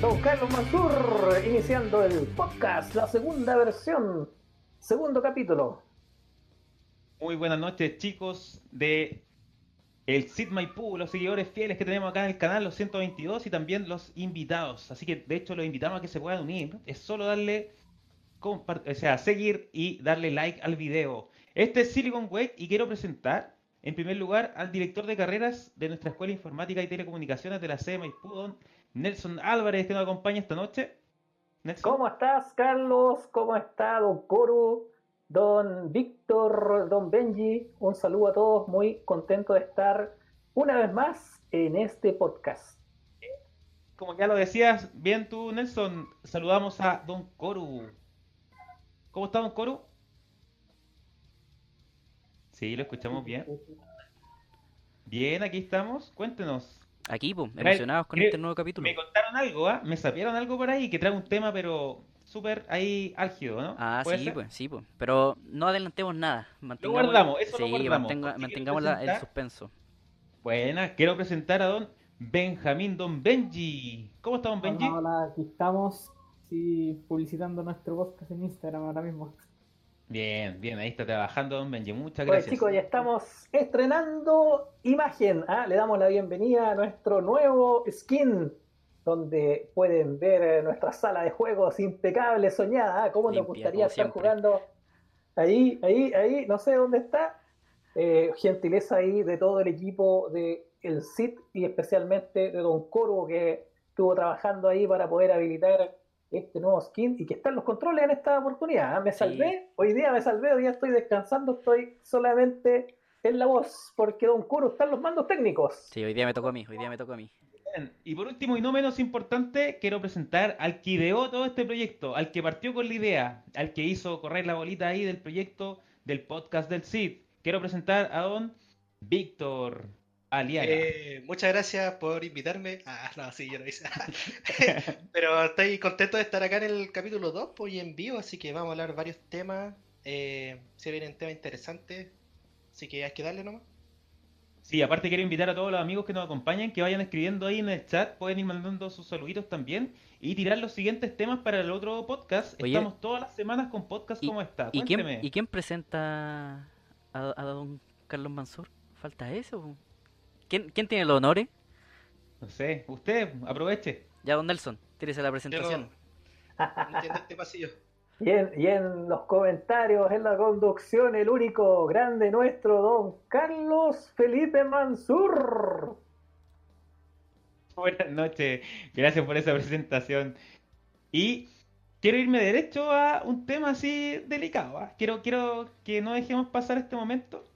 Don Carlos Mansur, iniciando el podcast, la segunda versión, segundo capítulo. Muy buenas noches, chicos de el Sid Maipú, los seguidores fieles que tenemos acá en el canal, los 122 y también los invitados. Así que, de hecho, los invitamos a que se puedan unir. Es solo darle, o sea, seguir y darle like al video. Este es Silicon Wave y quiero presentar, en primer lugar, al director de carreras de nuestra Escuela Informática y Telecomunicaciones de la sede Maipú, don Nelson Álvarez, que nos acompaña esta noche. Nelson. ¿Cómo estás, Carlos? ¿Cómo está, don Coro? Don Víctor, don Benji, un saludo a todos, muy contento de estar una vez más en este podcast. Como ya lo decías bien tú, Nelson, saludamos a don Coru. ¿Cómo está don Coru? Sí, lo escuchamos bien. Bien, aquí estamos. Cuéntenos. Aquí, pues, emocionados con este nuevo capítulo. Me contaron algo, ¿ah? Me sapieron algo por ahí que trae un tema, pero súper ahí álgido, ¿no? Ah, sí, pues, sí, pues. Pero no adelantemos nada. Lo guardamos, eso lo guardamos. mantengamos el suspenso. Buena, quiero presentar a don Benjamín, don Benji. ¿Cómo está don Benji? Hola, aquí estamos sí, publicitando nuestro podcast en Instagram ahora mismo. Bien, bien, ahí está trabajando Don Benji. Muchas gracias. Pues chicos, ya estamos estrenando imagen. ¿ah? Le damos la bienvenida a nuestro nuevo skin, donde pueden ver eh, nuestra sala de juegos impecable, soñada. ¿ah? ¿Cómo nos gustaría estar jugando? Ahí, ahí, ahí, no sé dónde está. Eh, gentileza ahí de todo el equipo de el SIT y especialmente de Don Corvo que estuvo trabajando ahí para poder habilitar este nuevo skin y que están los controles en esta oportunidad. ¿ah? Me salvé, hoy día me salvé, hoy día estoy descansando, estoy solamente en la voz, porque Don Kuro están los mandos técnicos. Sí, hoy día me tocó a mí, hoy día me tocó a mí. Y por último y no menos importante, quiero presentar al que ideó todo este proyecto, al que partió con la idea, al que hizo correr la bolita ahí del proyecto del podcast del CID. Quiero presentar a don Víctor. Eh, muchas gracias por invitarme. Ah, no, sí, yo lo hice. Pero estoy contento de estar acá en el capítulo 2 pues, en vivo, así que vamos a hablar varios temas. Eh, se vienen temas interesantes, así que hay que darle nomás. Sí, aparte quiero invitar a todos los amigos que nos acompañan que vayan escribiendo ahí en el chat, pueden ir mandando sus saluditos también y tirar los siguientes temas para el otro podcast. Estamos todas las semanas con podcast como está. ¿y quién, ¿y quién, presenta a, a, don Carlos Mansur? ¿Falta eso? ¿Quién, tiene los honores? No sé, usted, aproveche. Ya, don Nelson, tírese la presentación. este pasillo. Y en, los comentarios, en la conducción, el único grande nuestro, don Carlos Felipe Mansur. Buenas noches, gracias por esa presentación. Y quiero irme derecho a un tema así delicado. ¿ah? Quiero, quiero que no dejemos pasar este momento.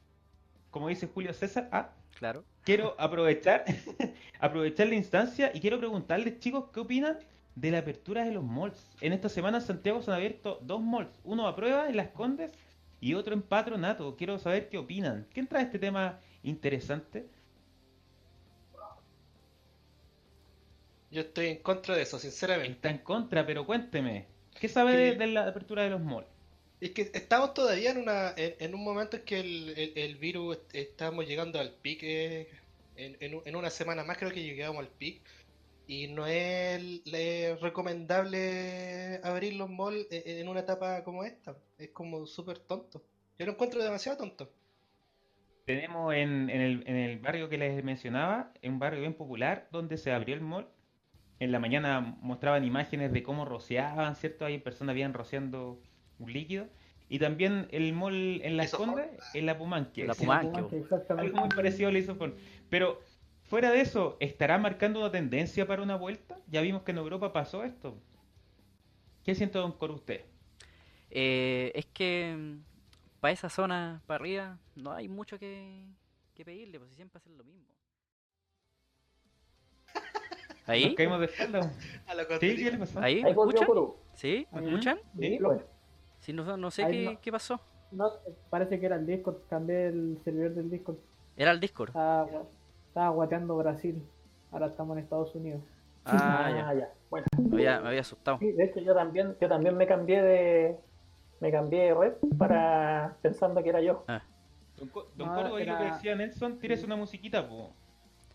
Como dice Julio César, ¿ah? Claro. Quiero aprovechar, aprovechar la instancia y quiero preguntarles, chicos, ¿qué opinan de la apertura de los malls? En esta semana en Santiago se han abierto dos malls, uno a prueba en Las Condes y otro en Patronato. Quiero saber qué opinan. ¿Quién trae este tema interesante? Yo estoy en contra de eso, sinceramente. Está en contra, pero cuénteme. ¿Qué sabe de la apertura de los malls? Es que estamos todavía en, una, en, un momento en que el, virus estamos llegando al pic. en, en, una semana más creo que llegamos al pic. Y no es recomendable abrir los malls e, en una etapa como esta. Es como súper tonto. Yo lo encuentro demasiado tonto. Tenemos en, el, en el barrio que les mencionaba, un barrio bien popular, donde se abrió el mall. En la mañana mostraban imágenes de cómo rociaban, ¿cierto? Hay personas bien rociando un líquido. Y también el mall en la Condes, en la Pumanque. La Pumanque. Algo muy parecido le hizo Pero fuera de eso, ¿estará marcando una tendencia para una vuelta? Ya vimos que en Europa pasó esto. ¿Qué siente Don Coro usted? Eh, es que mm, para esa zona, para arriba, no hay mucho que, pedirle, pues siempre hacen lo mismo. ¿Ahí? caímos de ¿Sí? ¿Qué le pasó? ¿Ahí? ¿Me escuchan? ¿Sí? ¿Me escuchan? Sí, Sí, no, no sé qué, qué, pasó. No, parece que era el Discord, cambié el servidor del Discord. ¿Era el Discord? Estaba, estaba guateando Brasil, ahora estamos en Estados Unidos. Ah, ya. ya. Bueno, Me había, me había asustado. sí, de hecho yo también, yo también me cambié de me cambié de red para pensando que era yo. Don, Co- don No, ahí lo que era- decía Nelson, tírese una musiquita, po.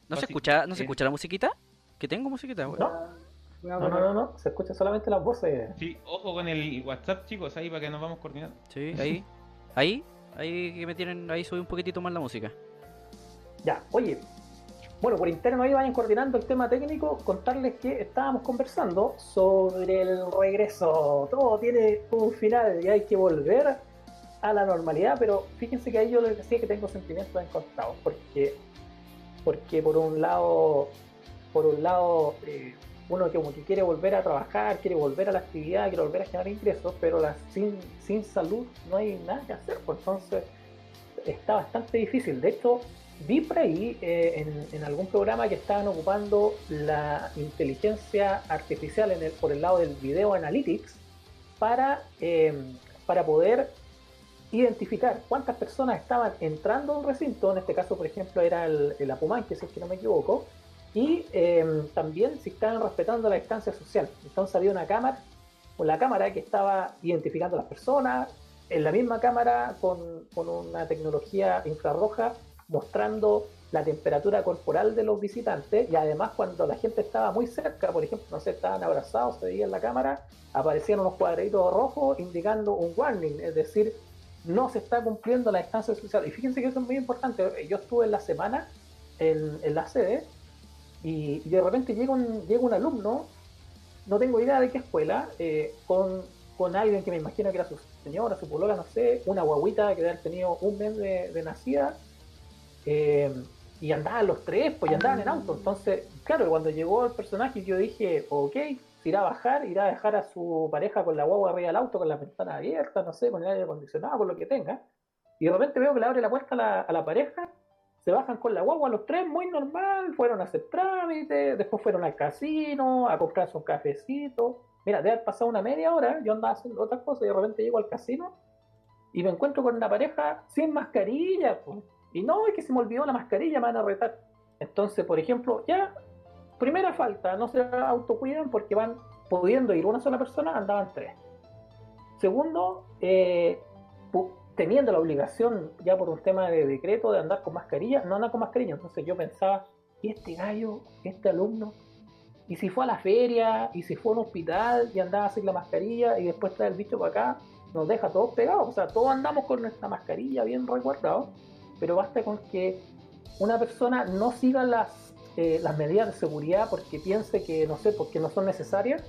¿No se escucha, no se escucha la musiquita? Que tengo musiquita, weón. ¿No? No, no, no, no, se escuchan solamente las voces. Sí, ojo con el WhatsApp, chicos, ahí para que nos vamos coordinando. Sí, ahí. Ahí. Ahí que me tienen. Ahí subí un poquitito más la música. Ya, oye, bueno, por interno ahí vayan coordinando el tema técnico, contarles que estábamos conversando sobre el regreso. Todo tiene un final y hay que volver a la normalidad, pero fíjense que ahí yo les decía que tengo sentimientos encontrados, porque, porque por un lado, por un lado, eh, uno que como que quiere volver a trabajar, quiere volver a la actividad, quiere volver a generar ingresos, pero sin, sin salud no hay nada que hacer, pues entonces está bastante difícil. De hecho, vi por ahí eh, en, algún programa que estaban ocupando la inteligencia artificial por el lado del video analytics para, eh, para poder identificar cuántas personas estaban entrando a un recinto, en este caso por ejemplo era el, el Apumanque, si es que no me equivoco, y eh, también si estaban respetando la distancia social. Entonces había una cámara, la cámara que estaba identificando a las personas, en la misma cámara con, con una tecnología infrarroja mostrando la temperatura corporal de los visitantes y además cuando la gente estaba muy cerca, por ejemplo, no sé, estaban abrazados, se veía en la cámara, aparecían unos cuadraditos rojos indicando un warning, es decir, no se está cumpliendo la distancia social. Y fíjense que eso es muy importante. Yo estuve en la semana en, en la sede y, de repente llega un, llega un alumno, no tengo idea de qué escuela, eh, con, con alguien que me imagino que era su señora, su polola, no sé, una guaguita que debe haber tenido un mes de nacida, eh, y andaban los tres, pues y andaban en auto. Entonces, claro, cuando llegó el personaje, yo dije, ok, irá a bajar, irá a dejar a su pareja con la guagua arriba del auto, con la ventana abierta, no sé, con el aire acondicionado, con lo que tenga. Y de repente veo que le abre la puerta a la, pareja, se bajan con la guagua los tres, muy normal, fueron a hacer trámites, después fueron al casino, a comprarse un cafecito. Mira, debe haber pasado una media hora, yo andaba haciendo otras cosas y de repente llego al casino y me encuentro con una pareja sin mascarilla. pues. Y no, es que se me olvidó la mascarilla, me van a retar. Entonces, por ejemplo, ya, primera falta, no se autocuidan porque van pudiendo ir una sola persona, andaban tres. Segundo, eh, teniendo la obligación, ya por un tema de decreto, de andar con mascarilla, no andan con mascarilla. Entonces yo pensaba, ¿y este gallo, este alumno? ¿Y si fue a la feria? ¿Y si fue a un hospital y andaba sin la mascarilla y después trae el bicho para acá? Nos deja todos pegados. O sea, todos andamos con nuestra mascarilla bien resguardados, pero basta con que una persona no siga las, eh, las medidas de seguridad porque piense que, no sé, porque no son necesarias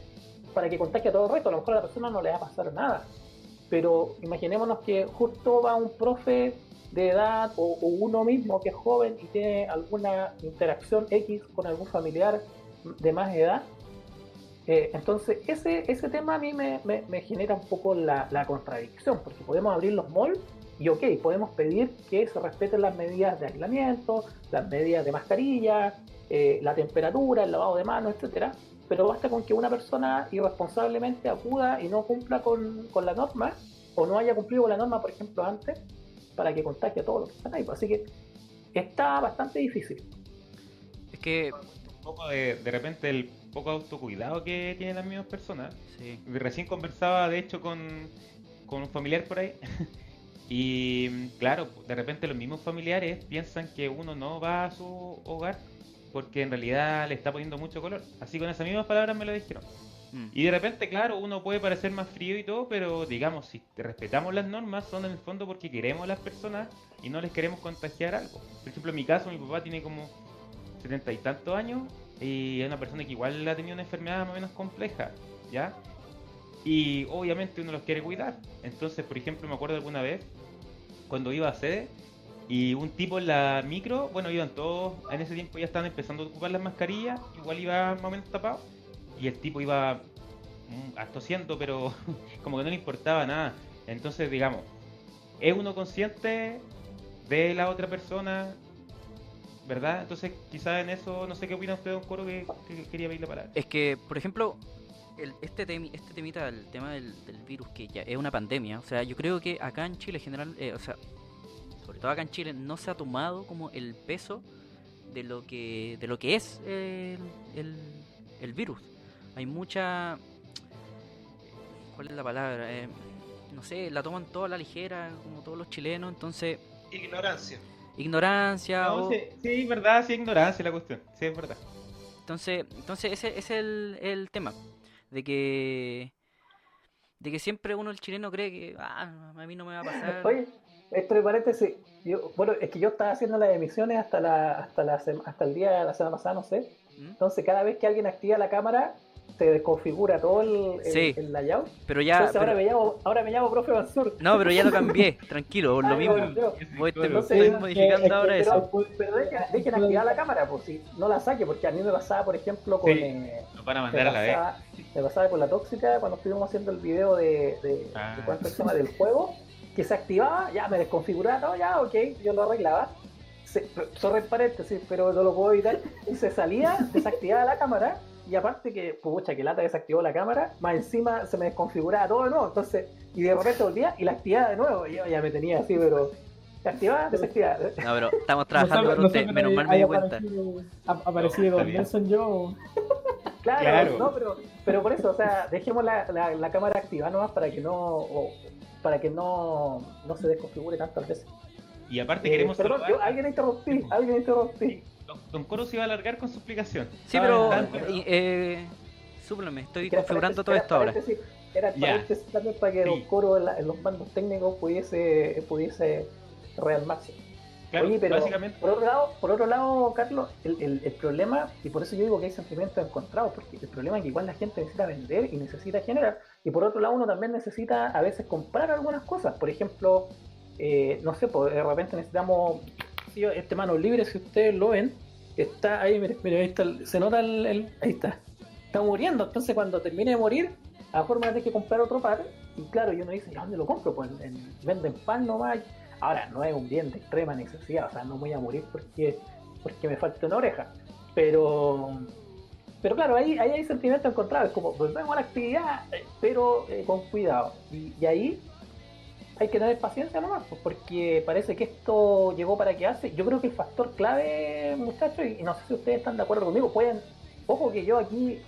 para que contagie a todo el resto. A lo mejor a la persona no le va a pasar nada. Pero imaginémonos que justo va un profe de edad o, o uno mismo que es joven y tiene alguna interacción X con algún familiar de más edad. Eh, entonces, ese, ese tema a mí me, me- me genera un poco la, la contradicción, porque podemos abrir los malls y, ok, podemos pedir que se respeten las medidas de aislamiento, las medidas de mascarilla, eh, la temperatura, el lavado de manos, etcétera, pero basta con que una persona irresponsablemente acuda y no cumpla con, con la norma, o no haya cumplido con la norma, por ejemplo, antes, para que contagie a todos los que están ahí. Así que está bastante difícil. Es que. Un poco de, de repente el poco autocuidado que tienen las mismas personas. Sí. Recién conversaba, de hecho, con, con un familiar por ahí. Y claro, de repente los mismos familiares piensan que uno no va a su hogar porque en realidad le está poniendo mucho color. Así con esas mismas palabras me lo dijeron. Mm. Y de repente, claro, uno puede parecer más frío y todo, pero digamos, si respetamos las normas, son en el fondo porque queremos a las personas y no les queremos contagiar algo. Por ejemplo, en mi caso, mi papá tiene como setenta y tantos años y es una persona que igual ha tenido una enfermedad más o menos compleja, ¿ya? Y obviamente uno los quiere cuidar. Entonces, por ejemplo, me acuerdo alguna vez cuando iba a sede y un tipo en la micro, bueno, iban todos, en ese tiempo ya estaban empezando a ocupar las mascarillas, igual iba más o menos tapado y el tipo iba mm, tosiendo, pero como que no le importaba nada. Entonces, digamos, ¿es uno consciente de la otra persona? ¿Verdad? Entonces, quizás en eso, no sé qué opina usted, don Coro, que, que quería pedir la palabra. Es que, por ejemplo, el- este, temi- este temita, el tema del, del virus, que ya es una pandemia, o sea, yo creo que acá en Chile, general, eh, o sea, sobre todo acá en Chile, no se ha tomado como el peso de lo que, de lo que es el, el- el virus. Hay mucha... ¿Cuál es la palabra? Eh, no sé, la toman toda la ligera, como todos los chilenos, entonces... Ignorancia. Ignorancia No, o... sí, sí, verdad, sí, ignorancia la cuestión. Sí, es verdad. Entonces, entonces ese, ese es el, el tema. De que... De que siempre uno, el chileno, cree que... Ah, a mí no me va a pasar. Oye, entre paréntesis, yo, bueno, es que yo estaba haciendo las emisiones hasta la, hasta la hasta el día de la semana pasada, no sé. ¿Mm? Entonces cada vez que alguien activa la cámara, se desconfigura todo el, el, Sí. el layout. Pero ya... Entonces ahora me llamo, ahora me llamo profe Mansur. No, pero ya lo cambié, tranquilo, por lo mismo. Voy, te- es que- modificando es que- ahora eso. Pero, pero dejen, dejen activar la cámara, pues si no la saque, porque a mí me pasaba, por ejemplo, con Sí. eh, Nos van a me, mandar a la vez. me pasaba con la tóxica cuando estuvimos haciendo el video de, de, Ah. de cuánto del juego, que se activaba, ya me desconfiguraba, todo, ya, ok, yo lo arreglaba. Se, sorry paréntesis, pero no lo puedo evitar. Y se salía, desactivaba la cámara, y aparte que, pucha, que lata desactivó la cámara, más encima se me desconfiguraba todo de nuevo, entonces, y de repente volvía y la activaba de nuevo, y yo ya me tenía así, pero activaba, desactivaba. No, pero estamos trabajando con usted, menos mal me di cuenta. Ha aparecido Don. Nelson yo. Claro, Claro. no, pero, pero por eso, o sea, dejemos la, la, la cámara activa nomás para que no o- para que no, no se desconfigure tantas veces. Y aparte Eh, queremos perdón, yo- alguien interrumpí, alguien interrumpí. Don, Don Coro se iba a alargar con su explicación. Sí, pero... eh, eh, súpleme, estoy era configurando todo esto ahora. Era Ya. paréntesis también para que Sí. Don Coro en, la- en los mandos técnicos pudiese, pudiese rearmarse. Claro, Oye, pero básicamente. por otro lado, por otro lado, Carlos, el, el- el problema, y por eso yo digo que hay sentimientos encontrados, porque el problema es que igual la gente necesita vender y necesita generar, y por otro lado uno también necesita a veces comprar algunas cosas. Por ejemplo, eh, no sé, pues de repente necesitamos, este mano libre, si ustedes lo ven, está ahí, mire, mire, ahí está, se nota el, ahí está, está muriendo, entonces cuando termine de morir, a lo mejor me que comprar otro par, y claro, yo uno dice, ¿y a dónde lo compro? Pues en, en- venden pan nomás, Ahora, no es un bien de extrema necesidad, o sea, no voy a morir porque, porque me falta una oreja. Pero, pero claro, ahí, ahí hay sentimientos encontrados, como volvemos a la actividad, eh, pero eh, con cuidado. Y ahí hay que tener paciencia nomás, pues, porque parece que esto llegó para quedarse. Yo creo que el factor clave, muchachos, y no sé si ustedes están de acuerdo conmigo, pueden, ojo que yo aquí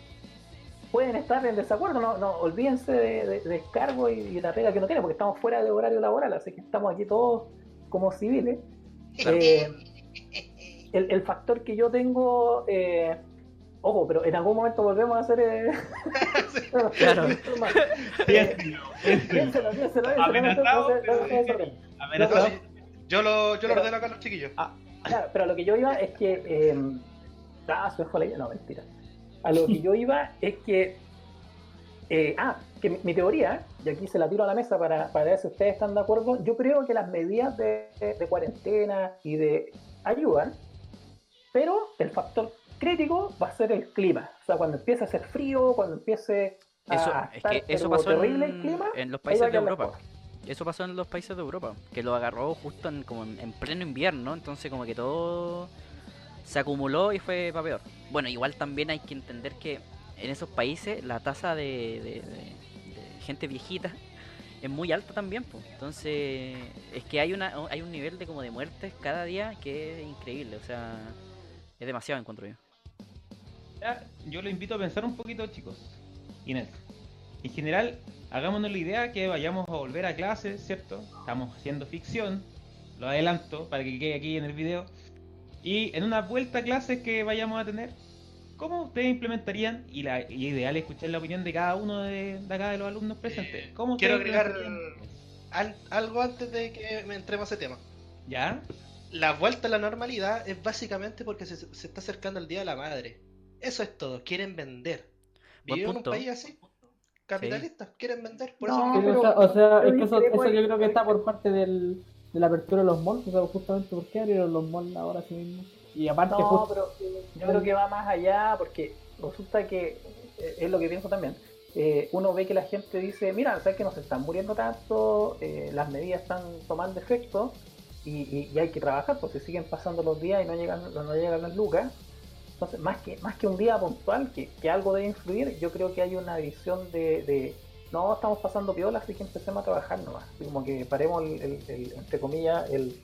pueden estar en desacuerdo, no, no olvídense de, de- de descargo y, y la regla que no tiene, porque estamos fuera de horario laboral, así que estamos aquí todos como civiles. Eh, el, el factor que yo tengo, eh, ojo, pero en algún momento volvemos a hacer. Eh, Claro. Piénselo, piénselo. Amenazado, sí, yo lo, yo lo ordeno acá a los chiquillos. Claro, pero a lo que yo iba es que. Eh, ah, fue la idea. No, mentira. A lo que yo iba es que. eh, ah, que mi, mi teoría, y aquí se la tiro a la mesa para, para ver si ustedes están de acuerdo. Yo creo que las medidas de, de cuarentena y de ayudan, pero el factor crítico va a ser el clima. O sea, cuando empiece a hacer frío, cuando empiece a Eso, es estar que eso pasó terrible en, el clima, en los países de Europa. Eso pasó en los países de Europa, que lo agarró justo en, como en, en pleno invierno, entonces como que todo se acumuló y fue para peor. Bueno, igual también hay que entender que en esos países la tasa de, de- de- de gente viejita es muy alta también, pues. entonces es que hay una hay un nivel de como de muertes cada día que es increíble, o sea, es demasiado encuentro yo. Ya, Yo lo invito a pensar un poquito, chicos. Inés. En general, hagámonos la idea que vayamos a volver a clases, ¿cierto? Estamos haciendo ficción, lo adelanto para que quede aquí en el video. Y en una vuelta a clases que vayamos a tener, ¿cómo ustedes implementarían? Y la y ideal es escuchar la opinión de cada uno de, de acá de los alumnos presentes. Eh, ¿Cómo quiero agregar al- algo antes de que me entremos a ese tema. ¿Ya? La vuelta a la normalidad es básicamente porque se, se está acercando el Día de la Madre. Eso es todo, quieren vender. Vivimos en un país así, capitalistas, quieren vender. Por No, eso pero- o sea, es que eso, eso yo creo que está por parte del, de la apertura de los malls, o sea, justamente por qué abrieron los malls ahora sí mismo. Y aparte, No, justo- pero yo creo que va más allá porque resulta que eh, es lo que pienso también. Eh, uno ve que la gente dice, mira, sabes que no se están muriendo tanto, eh, las medidas están tomando efecto y, y- y hay que trabajar porque siguen pasando los días y no llegan, no llegan las lucas. Entonces, más que, más que un día puntual, que, que algo debe influir, yo creo que hay una visión de, de, no, estamos pasando piola, así que empecemos a trabajar nomás. Así como que paremos, el, el- el- entre comillas, el,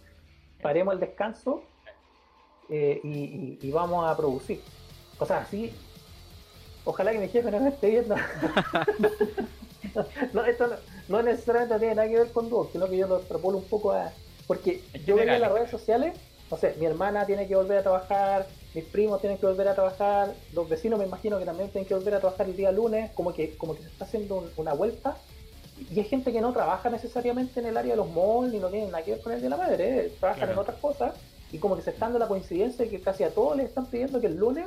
paremos el descanso eh, y, y- y vamos a producir. O sea, sí, Ojalá que mi jefe no me esté viendo. no, esto no, no necesariamente tiene nada que ver con Duo, sino que yo lo extrapolo un poco a. Porque yo veía en las redes sociales, no sé, mi hermana tiene que volver a trabajar, mis primos tienen que volver a trabajar, los vecinos me imagino que también tienen que volver a trabajar el día lunes, como que, como que se está haciendo un- una vuelta. Y hay gente que no trabaja necesariamente en el área de los malls ni no tiene nada que ver con el de la madre, ¿eh? trabajan Claro. en otras cosas. Y como que se está dando la coincidencia de que casi a todos les están pidiendo que el lunes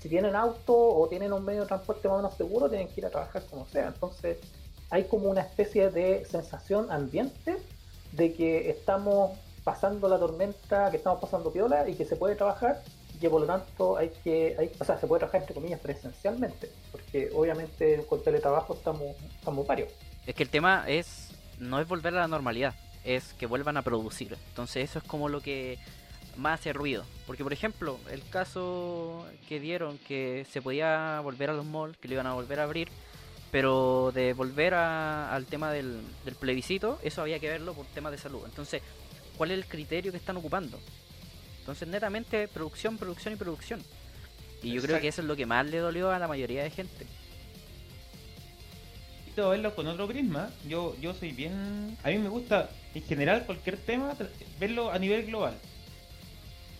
si tienen auto o tienen un medio de transporte más o menos seguro, tienen que ir a trabajar como sea. Entonces, hay como una especie de sensación ambiente de que estamos pasando la tormenta, que estamos pasando piola y que se puede trabajar y por lo tanto hay que, hay, o sea, se puede trabajar entre comillas presencialmente, porque obviamente con teletrabajo estamos, estamos varios. Es que el tema es no es volver a la normalidad, es que vuelvan a producir. Entonces eso es como lo que más hace ruido. Porque por ejemplo, el caso que dieron que se podía volver a los malls, que lo iban a volver a abrir, pero de volver a- al tema del, del plebiscito, eso había que verlo por temas de salud. Entonces, ¿cuál es el criterio que están ocupando? Entonces, netamente producción, producción y producción. Y yo creo que eso es lo que más le dolió a la mayoría de gente. Necesito verlo con otro prisma. Yo, yo soy bien. A mí me gusta, en general, cualquier tema, verlo a nivel global.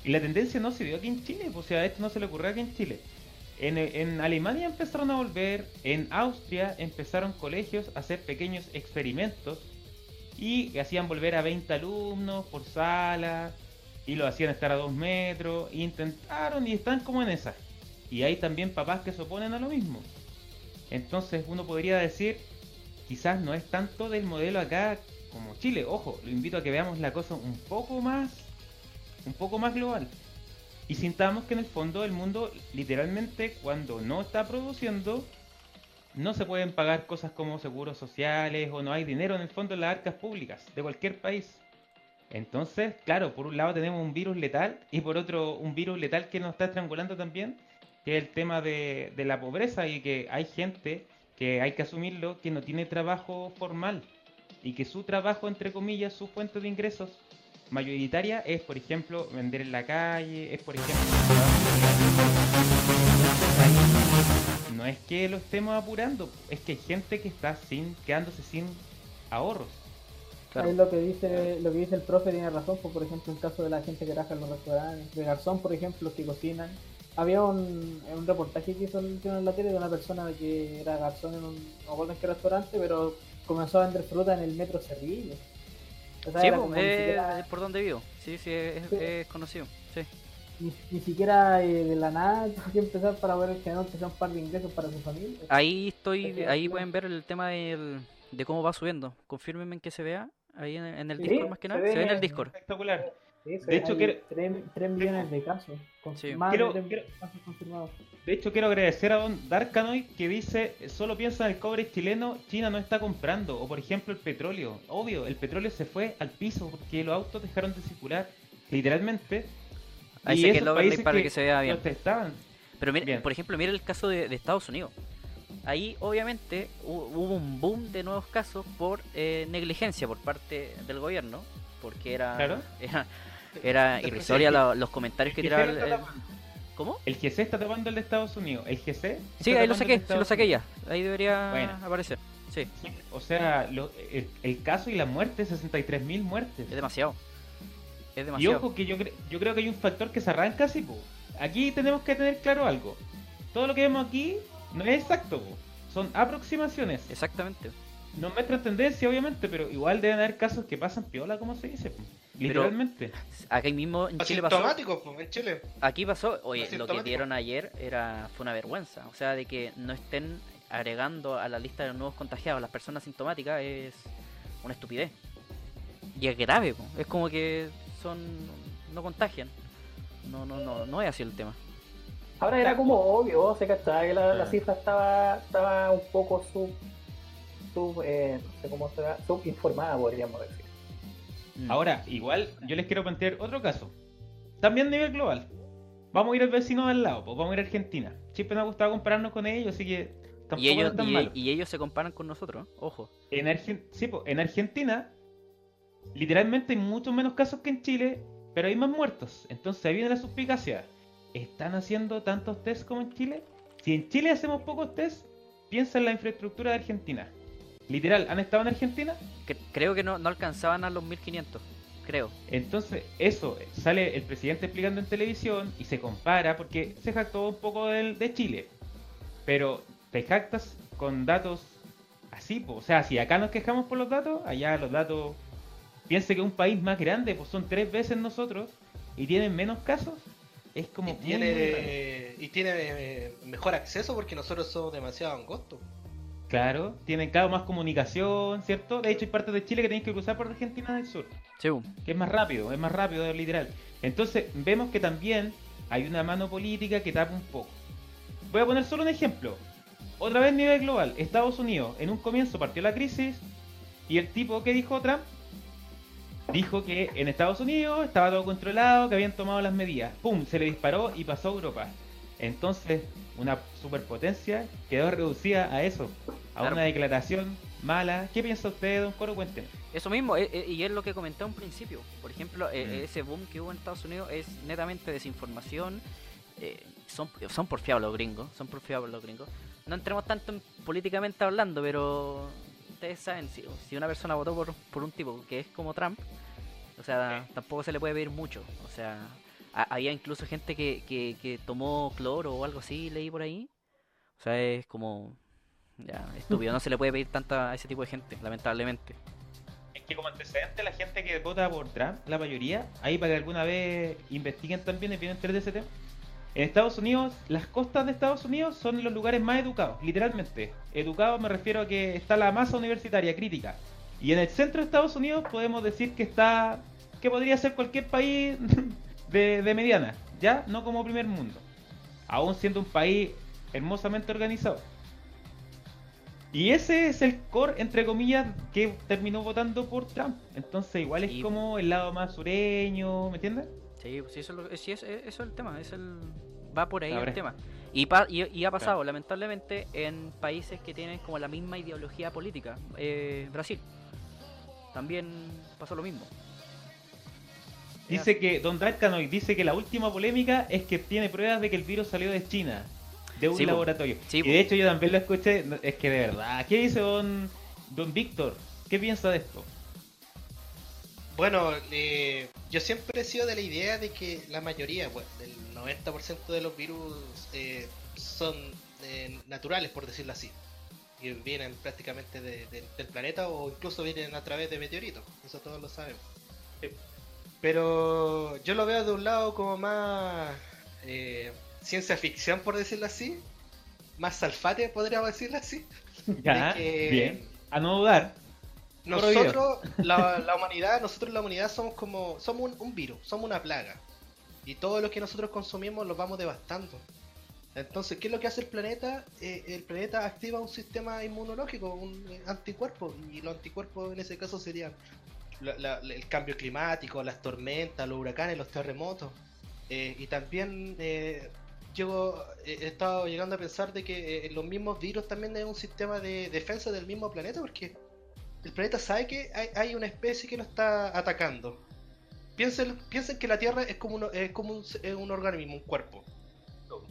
Y la tendencia no se dio aquí en Chile, pues, o sea, esto no se le ocurrió aquí en Chile. En, en Alemania empezaron a volver, en Austria empezaron colegios a hacer pequeños experimentos y hacían volver a 20 alumnos por sala y lo hacían estar a 2 metros. intentaron y están como en esa. Y hay también papás que se oponen a lo mismo. Entonces uno podría decir, quizás no es tanto del modelo acá como Chile. Ojo, lo invito a que veamos la cosa un poco más, un poco más global. Y sintamos que en el fondo el mundo, literalmente, cuando no está produciendo, no se pueden pagar cosas como seguros sociales o no hay dinero en el fondo en las arcas públicas de cualquier país. Entonces, claro, por un lado tenemos un virus letal y por otro un virus letal que nos está estrangulando también, que es el tema de, la pobreza y que hay gente que hay que asumirlo que no tiene trabajo formal y que su trabajo, entre comillas, su fuente de ingresos mayoritaria es, por ejemplo, vender en la calle, es, por ejemplo, no es que lo estemos apurando, es que hay gente que está sin quedándose sin ahorros. Claro. Ahí lo que dice lo que dice el profe tiene razón, pues, por ejemplo, en caso de la gente que trabaja en los restaurantes, de garzón, por ejemplo, los que cocinan. Había un, un reportaje que hizo el- en la tele de una persona que era garzón en un, no en qué restaurante, pero comenzó a vender fruta en el metro Cerrillo. O sea, Sí, ni eh, siquiera- es por donde vivo. Sí, sí, es, Sí. es conocido. Sí. ni, ni siquiera eh, de la nada tuvo que empezar para poder generar aunque sea un par de ingresos para su familia. Ahí estoy, ahí pueden ver el tema del, de cómo va subiendo. Confírmenme en que se vea. Ahí en, en el Sí, Discord más que se nada. ve Se ve en el Discord. Espectacular. Sí. De hecho, quiero- 3, millones de casos. Con, Sí. Más Quiero- de 3 quiero- casos confirmados. De hecho, quiero agradecer a Don Darkanoid que dice: solo piensa en el cobre chileno, China no está comprando. O por ejemplo, el petróleo. Obvio, el petróleo se fue al piso porque los autos dejaron de circular. Literalmente. Ahí y que overlay países para que se vea bien. Pero mira, Bien. por ejemplo, mira el caso de, de Estados Unidos. Ahí obviamente hu- hubo un boom de nuevos casos por eh, negligencia por parte del gobierno, porque era Claro. era, era irrisoria la- los comentarios que tiraba el, el-. ¿Cómo? El GC está tapando el de Estados Unidos. El GC. Sí, ahí lo saqué, sí lo saqué ya. Ahí debería Bueno. aparecer. Sí, O sea, lo- el, el caso y la muerte, 63.000 muertes. es demasiado. Es Y demasiado. ojo que yo, cre- yo creo que hay un factor que se arranca así, po. Aquí tenemos que tener claro algo. Todo lo que vemos aquí no es exacto, po. Son aproximaciones. Exactamente. No muestran tendencia, obviamente, pero igual deben haber casos que pasan piola, como se dice, po. Literalmente. Aquí mismo en Chile pasó. Pues, en Chile. Aquí pasó, oye, lo que dieron ayer era fue una vergüenza. O sea, de que no estén agregando a la lista de los nuevos contagiados las personas sintomáticas es una estupidez. Y es grave, po. es como que son no contagian. No, no, no, no es así el tema. Ahora era como obvio, se cachaba que la, la cifra estaba, estaba un poco sub, sub eh, no sé cómo será, subinformada podríamos decir. Mm. Ahora, igual, yo les quiero plantear otro caso. También a nivel global. Vamos a ir al vecino de al lado, pues vamos a ir a Argentina. Siempre me ha gustado compararnos con ellos, así que tampoco y ellos es tan y, malo. y ellos se comparan con nosotros, ojo. En, Argen- sí, po, en Argentina, literalmente hay muchos menos casos que en Chile, pero hay más muertos. Entonces ahí viene la suspicacia. ¿Están haciendo tantos test como en Chile? Si en Chile hacemos pocos test, piensa en la infraestructura de Argentina. Literal, ¿han estado en Argentina? Que- creo que no, no alcanzaban a los 1500. Creo. Entonces, eso, sale el presidente explicando en televisión y se compara porque se jactó un poco del, de Chile. Pero te jactas con datos así, po. o sea, si acá nos quejamos por los datos, allá los datos, piense que un país más grande, pues son tres veces nosotros y tienen menos casos, es como... Y muy, tiene, muy eh, y tiene eh, mejor acceso porque nosotros somos demasiado angostos. Claro, tienen cada vez más comunicación, ¿cierto? De hecho, hay partes de Chile que tienen que cruzar por Argentina del sur. Sí, que es más rápido, es más rápido, literal. Entonces, vemos que también hay una mano política que tapa un poco. Voy a poner solo un ejemplo. Otra vez a nivel global, Estados Unidos, en un comienzo partió la crisis y el tipo que dijo Trump dijo que en Estados Unidos estaba todo controlado, que habían tomado las medidas. ¡Pum! Se le disparó y pasó a Europa. Entonces, una superpotencia quedó reducida a eso, a Claro. una declaración mala. ¿Qué piensa usted, don Coro? Cuéntenos. Eso mismo, eh, eh, y es lo que comenté a un principio. Por ejemplo, eh, Mm. ese boom que hubo en Estados Unidos es netamente desinformación. son, son porfiados los gringos, son porfiados los gringos. No entremos tanto en políticamente hablando, pero ustedes saben, si, si una persona votó por, por un tipo que es como Trump, o sea, tampoco se le puede pedir mucho. O sea, ha- había incluso gente que, que, que tomó cloro o algo así, leí por ahí. O sea, es como... Ya, estúpido, no se le puede pedir tanta a ese tipo de gente, lamentablemente. Es que como antecedente la gente que vota por Trump, la mayoría, ahí para que alguna vez investiguen también y bien entender de ese tema. En Estados Unidos, las costas de Estados Unidos son los lugares más educados, literalmente. Educados me refiero a que está la masa universitaria crítica. Y en el centro de Estados Unidos podemos decir que está, que podría ser cualquier país de, de mediana, ya no como primer mundo. Aún siendo un país hermosamente organizado. Y ese es el core, entre comillas, que terminó votando por Trump. Entonces, igual es Sí. como el lado más sureño, ¿me entiendes? Sí, pues sí, eso, es lo- sí, es, es- eso es el tema, es el, va por ahí el tema. Y, pa- y, y ha pasado, lamentablemente, en países que tienen como la misma ideología política. Eh, Brasil, también pasó lo mismo. Dice que Don Darkanoy dice que la última polémica es que tiene pruebas de que el virus salió de China, de un Sí, laboratorio. Sí, y de hecho yo también lo escuché, es que de verdad. ¿Qué dice Don, don Víctor? ¿Qué piensa de esto? Bueno, eh, yo siempre he sido de la idea de que la mayoría, bueno, del 90% de los virus eh, son eh, naturales, por decirlo así. Y vienen prácticamente de- de- del planeta o incluso vienen a través de meteoritos. Eso todos lo sabemos. Sí. Pero yo lo veo de un lado como más eh, ciencia ficción, por decirlo así. Más salfate, podríamos decirlo así. Ya, que- bien. A no dudar. Nosotros, la, la humanidad, nosotros la humanidad somos como, somos un, un virus, somos una plaga. Y todo lo que nosotros consumimos lo vamos devastando. Entonces, ¿qué es lo que hace el planeta? Eh, el planeta activa un sistema inmunológico, un eh, anticuerpo. Y los anticuerpos en ese caso serían la- la- el cambio climático, las tormentas, los huracanes, los terremotos. Eh, y también eh, yo he estado llegando a pensar de que los mismos virus también es un sistema de defensa del mismo planeta porque el planeta sabe que hay, hay una especie que lo está atacando. Piensen, piensen que la Tierra es como, un, es como un, es un organismo, un cuerpo.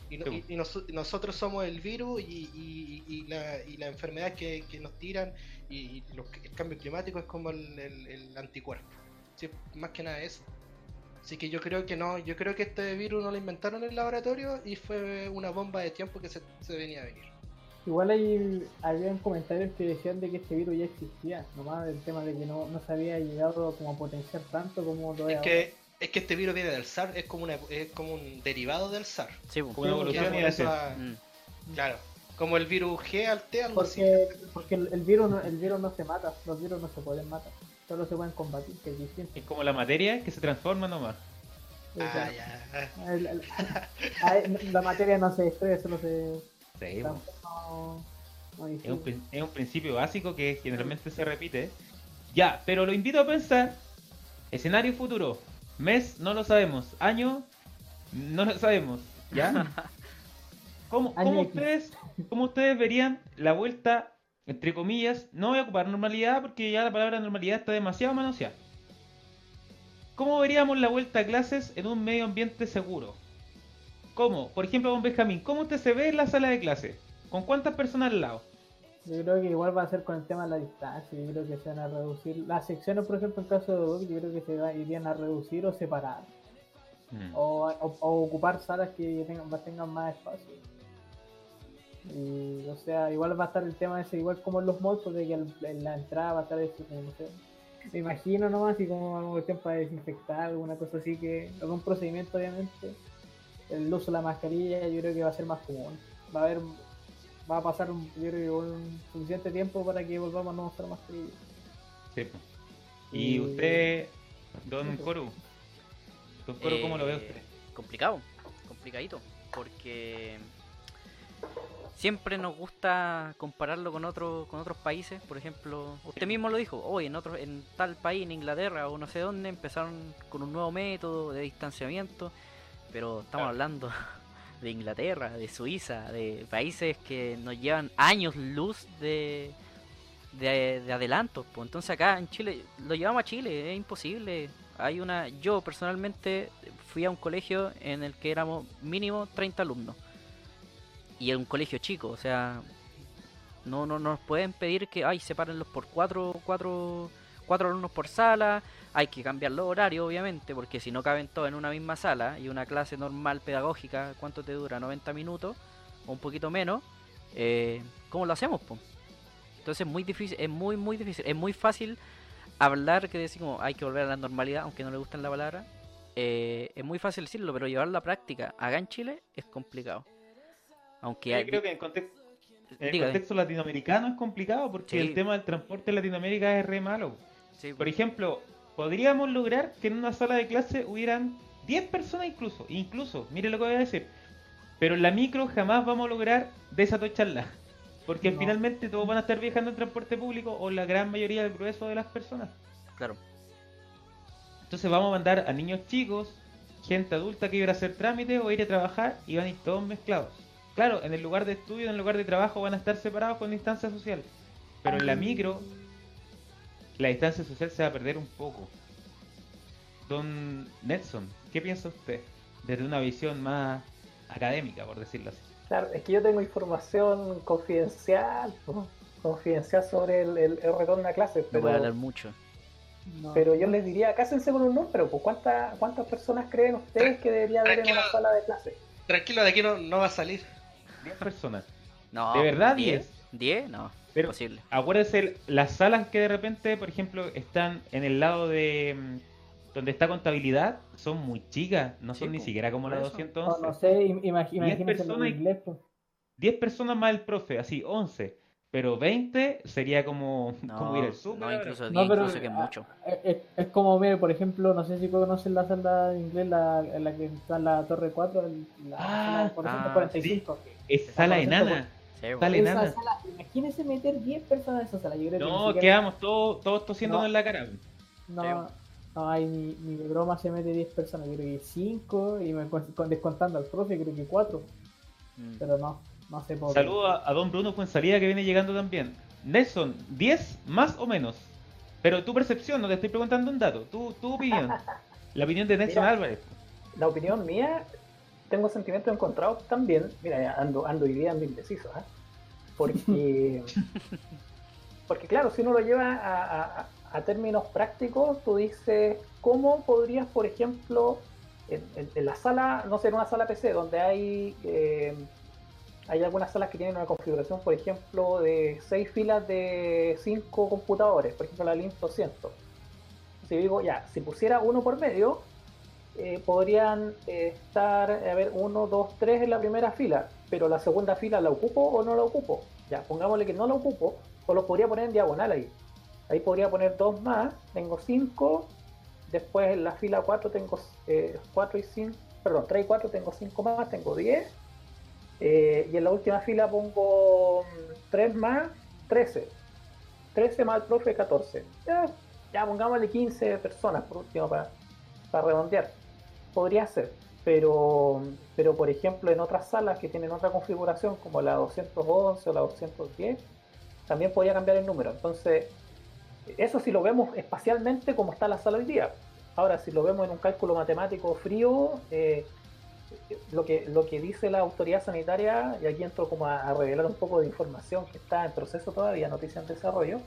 Y, no- y- y nos- y nosotros somos el virus y, y- y la, y la enfermedad que, que nos tiran y, lo el cambio climático es como el, el- el anticuerpo. Sí, más que nada eso. Así que yo creo que no, yo creo que este virus no lo inventaron en el laboratorio y fue una bomba de tiempo que se, se venía a venir. Igual hay, habían comentarios que decían de que este virus ya existía, nomás el tema de que no, no se había llegado como a potenciar tanto como lo Es es que, es que este virus viene del SAR, es como, una, es como un derivado del SAR. Sí, po. Como una evolución eso ha- Mm. Claro, como el virus G al T, algo así. Porque, porque el, el virus no, el virus no se mata, los virus no se pueden matar, solo se pueden combatir, que es distinto. Es como la materia que se transforma nomás. Ah, ya. ay, la materia no se destruye, solo se Sí, po. transforma. no, no Es un, es principio básico que generalmente se repite. Ya, pero lo invito a pensar. Escenario futuro. Mes, no lo sabemos. Año, no lo sabemos. ¿Ya? ¿Cómo, ustedes, ¿Cómo ustedes verían la vuelta, entre comillas? No voy a ocupar normalidad porque ya la palabra normalidad está demasiado manoseada. ¿Cómo veríamos la vuelta a clases en un medio ambiente seguro? ¿Cómo? Por ejemplo, don Benjamín, ¿cómo usted se ve en la sala de clase? ¿Con cuántas personas al lado? Yo creo que igual va a ser con el tema de la distancia. Yo creo que se van a reducir. Las secciones, por ejemplo, en caso de Duke, yo creo que se irían a reducir o separar. Mm. O, o- o ocupar salas que tengan, tengan más espacio. Y, o sea, igual va a estar el tema ese, igual como en los malls, pues, de que el- en la entrada va a estar eso, no sé. Me imagino nomás, así como cuestión para desinfectar, alguna cosa así que, algún procedimiento obviamente. El uso de la mascarilla yo creo que va a ser más común. Va a haber, va a pasar un, yo creo que un suficiente tiempo para que volvamos a no usar mascarilla. Sí. Y Y- usted, don Coru, don Coru, ¿cómo lo ve Eh, usted? Complicado, complicadito, porque siempre nos gusta compararlo con otros con otros países. Por ejemplo, usted mismo lo dijo, hoy en otro, en tal país, en Inglaterra o no sé dónde, empezaron con un nuevo método de distanciamiento, pero estamos Claro. hablando de Inglaterra, de Suiza, de países que nos llevan años luz de de, de adelanto. Pues entonces acá en Chile, lo llevamos a Chile, es imposible. Hay una, yo personalmente fui a un colegio en el que éramos mínimo 30 alumnos. Y era un colegio chico, o sea, no, no nos pueden pedir que, ay, sepárenlos por cuatro, cuatro, cuatro alumnos por sala. Hay que cambiar los horarios, obviamente, porque si no caben todos en una misma sala y una clase normal pedagógica, ¿cuánto te dura? 90 minutos o un poquito menos. Eh, ¿Cómo lo hacemos, po? Entonces es muy difícil, es muy muy difícil, es muy fácil hablar que decimos hay que volver a la normalidad, aunque no le gusten la palabra. Eh, es muy fácil decirlo, pero llevarlo a la práctica acá en Chile es complicado. Aunque Yo hay- creo que en el contexto, en el Dígame. contexto latinoamericano es complicado porque Sí. el tema del transporte en Latinoamérica es re malo. Sí, Por ejemplo, podríamos lograr que en una sala de clase hubieran 10 personas incluso, incluso, mire lo que voy a decir. Pero en la micro jamás vamos a lograr desatocharla. Porque No. finalmente todos van a estar viajando en transporte público o la gran mayoría del grueso de las personas. claro. Entonces vamos a mandar a niños chicos, gente adulta que iba a hacer trámites o ir a trabajar y van a ir todos mezclados. Claro, en el lugar de estudio, en el lugar de trabajo van a estar separados con distancia social. Pero en la micro, la distancia social se va a perder un poco. Don Nelson, ¿qué piensa usted? Desde una visión más académica, por decirlo así. Claro, es que yo tengo información confidencial, po, confidencial sobre el, el- el retorno a clases, No voy a hablar pero, mucho. No. pero yo les diría, cásense con un número, pues ¿cuántas, ¿cuántas personas creen ustedes que debería haber en una sala de clases? Tranquilo, de aquí no, no va a salir. 10 personas. No, ¿De verdad 10? 10? No, Pero- imposible. Acuérdense, las salas que de repente, por ejemplo, están en el lado de mm, donde está contabilidad, son muy chicas, no son Sí, ni siquiera como la por eso. No, 211. no sé, im- imag- imagínense lo personas de y- inglés, pues. 10 personas más el profe, así, 11. Pero 20 sería como, como ir No, al súper. no, incluso 10, No, pero incluso que es ah, mucho. Es, es- es como, mire, por ejemplo, no sé si conocen la sala de inglés, la, en la que está en la Torre 4, el- la Ah, sala de 445. Es sala Por ejemplo, enana. Sí, po. Dale, Esa sala, imagínense meter 10 personas en esa sala. Yo creo que No, siquiera- quedamos todos, todos tosiéndonos No. en la cara. No, no hay ni, ni de broma se mete 10 personas. Yo creo que 5 y me, con- con- descontando al profe, creo que 4. Mm. Pero no, no sé por Saludo a, a don Bruno Fuensalida que viene llegando también. Nelson, 10 más o menos. Pero tu percepción, no te estoy preguntando un dato, tu, tu opinión. La opinión de Nelson Mira. Álvarez. La opinión mía, tengo sentimientos encontrados también. Mira, ando, ando hoy día ando indeciso, ¿ah? Porque, porque claro, si uno lo lleva a, a- a términos prácticos, tú dices, ¿cómo podrías, por ejemplo, en, en- en la sala, no sé, en una sala PC, donde hay, eh, hay algunas salas que tienen una configuración, por ejemplo, de seis filas de cinco computadores, por ejemplo, la LINX 200. Si digo, ya, si pusiera uno por medio, eh, podrían eh, estar, a ver, uno, dos, tres en la primera fila, pero la segunda fila la ocupo o no la ocupo. Ya, pongámosle que no la ocupo, o los podría poner en diagonal ahí. Ahí podría poner dos más, tengo cinco, después en la fila 4 tengo eh, 4 y 5, perdón, 3 y 4 tengo 5 más, tengo 10. eh, y en la última fila pongo 3 más, 13. 13 más el profe, 14. Ya, pongámosle 15 personas por último para redondear. Podría ser, pero, pero por ejemplo en otras salas que tienen otra configuración como la 211 o la 210, también podría cambiar el número. Entonces, eso si lo vemos espacialmente como está la sala hoy día. Ahora, si lo vemos en un cálculo matemático frío, eh, lo que, lo que dice la autoridad sanitaria, y aquí entro como a, a revelar un poco de información que está en proceso todavía, noticia en desarrollo,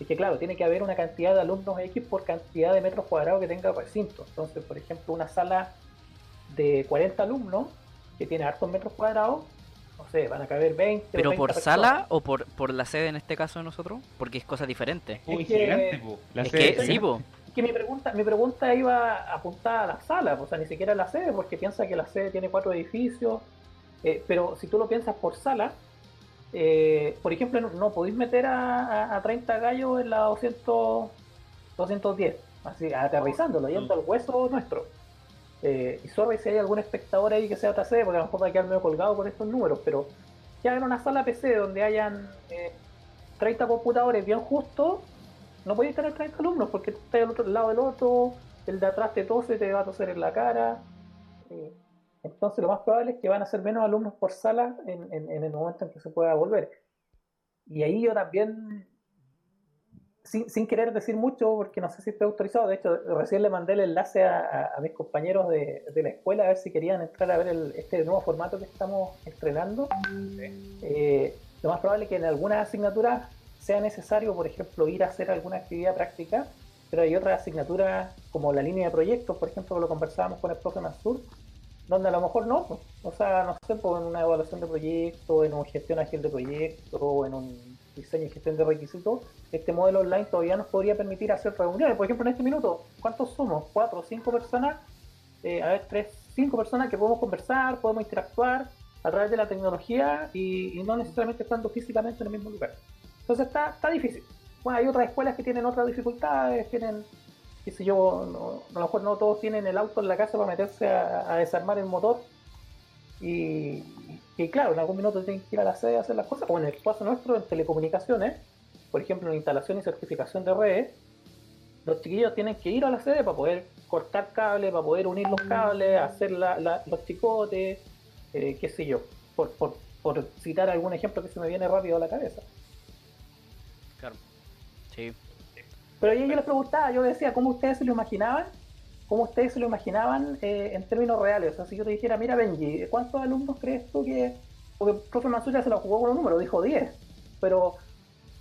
es que claro, tiene que haber una cantidad de alumnos X por cantidad de metros cuadrados que tenga el recinto. Entonces, por ejemplo, una sala de 40 alumnos que tiene hartos metros cuadrados, no sé, van a caber 20. o ¿Pero 30 por personas. sala o por, por la sede en este caso de nosotros? Porque es cosa diferente. Uy, Es que- gigante, po. La es sede- que, sí, po. Es que mi pregunta, mi pregunta iba apuntada a la sala, o sea, ni siquiera a la sede, porque piensa que la sede tiene cuatro edificios, eh, pero si tú lo piensas por sala, eh, por ejemplo, no, podéis meter a, a- a 30 gallos en la 200, 210, así, aterrizándolo, yendo al hueso nuestro. Eh, y sorry si hay algún espectador ahí que sea otra porque a lo mejor va a quedar medio colgado con estos números, pero ya en una sala PC donde hayan eh, 30 computadores bien justos, no podéis tener 30 alumnos porque tú estás al otro lado del otro, el de atrás te tose, te va a toser en la cara. eh, entonces lo más probable es que van a ser menos alumnos por sala en, en- en el momento en que se pueda volver. Y ahí yo también, sin, sin querer decir mucho, porque no sé si estoy autorizado, de hecho recién le mandé el enlace a, a- a mis compañeros de, de la escuela a ver si querían entrar a ver el- este nuevo formato que estamos estrenando. Eh, lo más probable es que en algunas asignaturas sea necesario, por ejemplo, ir a hacer alguna actividad práctica, pero hay otras asignaturas como la línea de proyectos, por ejemplo, que lo conversábamos con el profe Mansur, donde a lo mejor no, pues. o sea, no sé, pues, en una evaluación de proyecto, en una gestión ágil de proyecto, en un diseño y gestión de requisitos, este modelo online todavía nos podría permitir hacer reuniones. Por ejemplo, en este minuto, ¿cuántos somos? ¿Cuatro o cinco personas? Eh, a ver, tres, cinco personas que podemos conversar, podemos interactuar a través de la tecnología y, y no necesariamente estando físicamente en el mismo lugar. Entonces está, está difícil. Bueno, hay otras escuelas que tienen otras dificultades, tienen, qué sé yo, no- a lo mejor no todos tienen el auto en la casa para meterse a, desarmar el motor. Y, y claro, en algún minuto tienen que ir a la sede a hacer las cosas. O en el caso nuestro, en telecomunicaciones, por ejemplo, en instalación y certificación de redes, los chiquillos tienen que ir a la sede para poder cortar cables, para poder unir los cables, hacer la- la- los chicotes, eh, qué sé yo, por, por, por citar algún ejemplo que se me viene rápido a la cabeza. Claro. Sí. Pero yo, yo les preguntaba, yo decía, ¿cómo ustedes se lo imaginaban? ¿Cómo ustedes se lo imaginaban eh, en términos reales? O sea, si yo te dijera, mira Benji, ¿cuántos alumnos crees tú que...? Porque el profe Masuya se lo jugó con un número, dijo 10, pero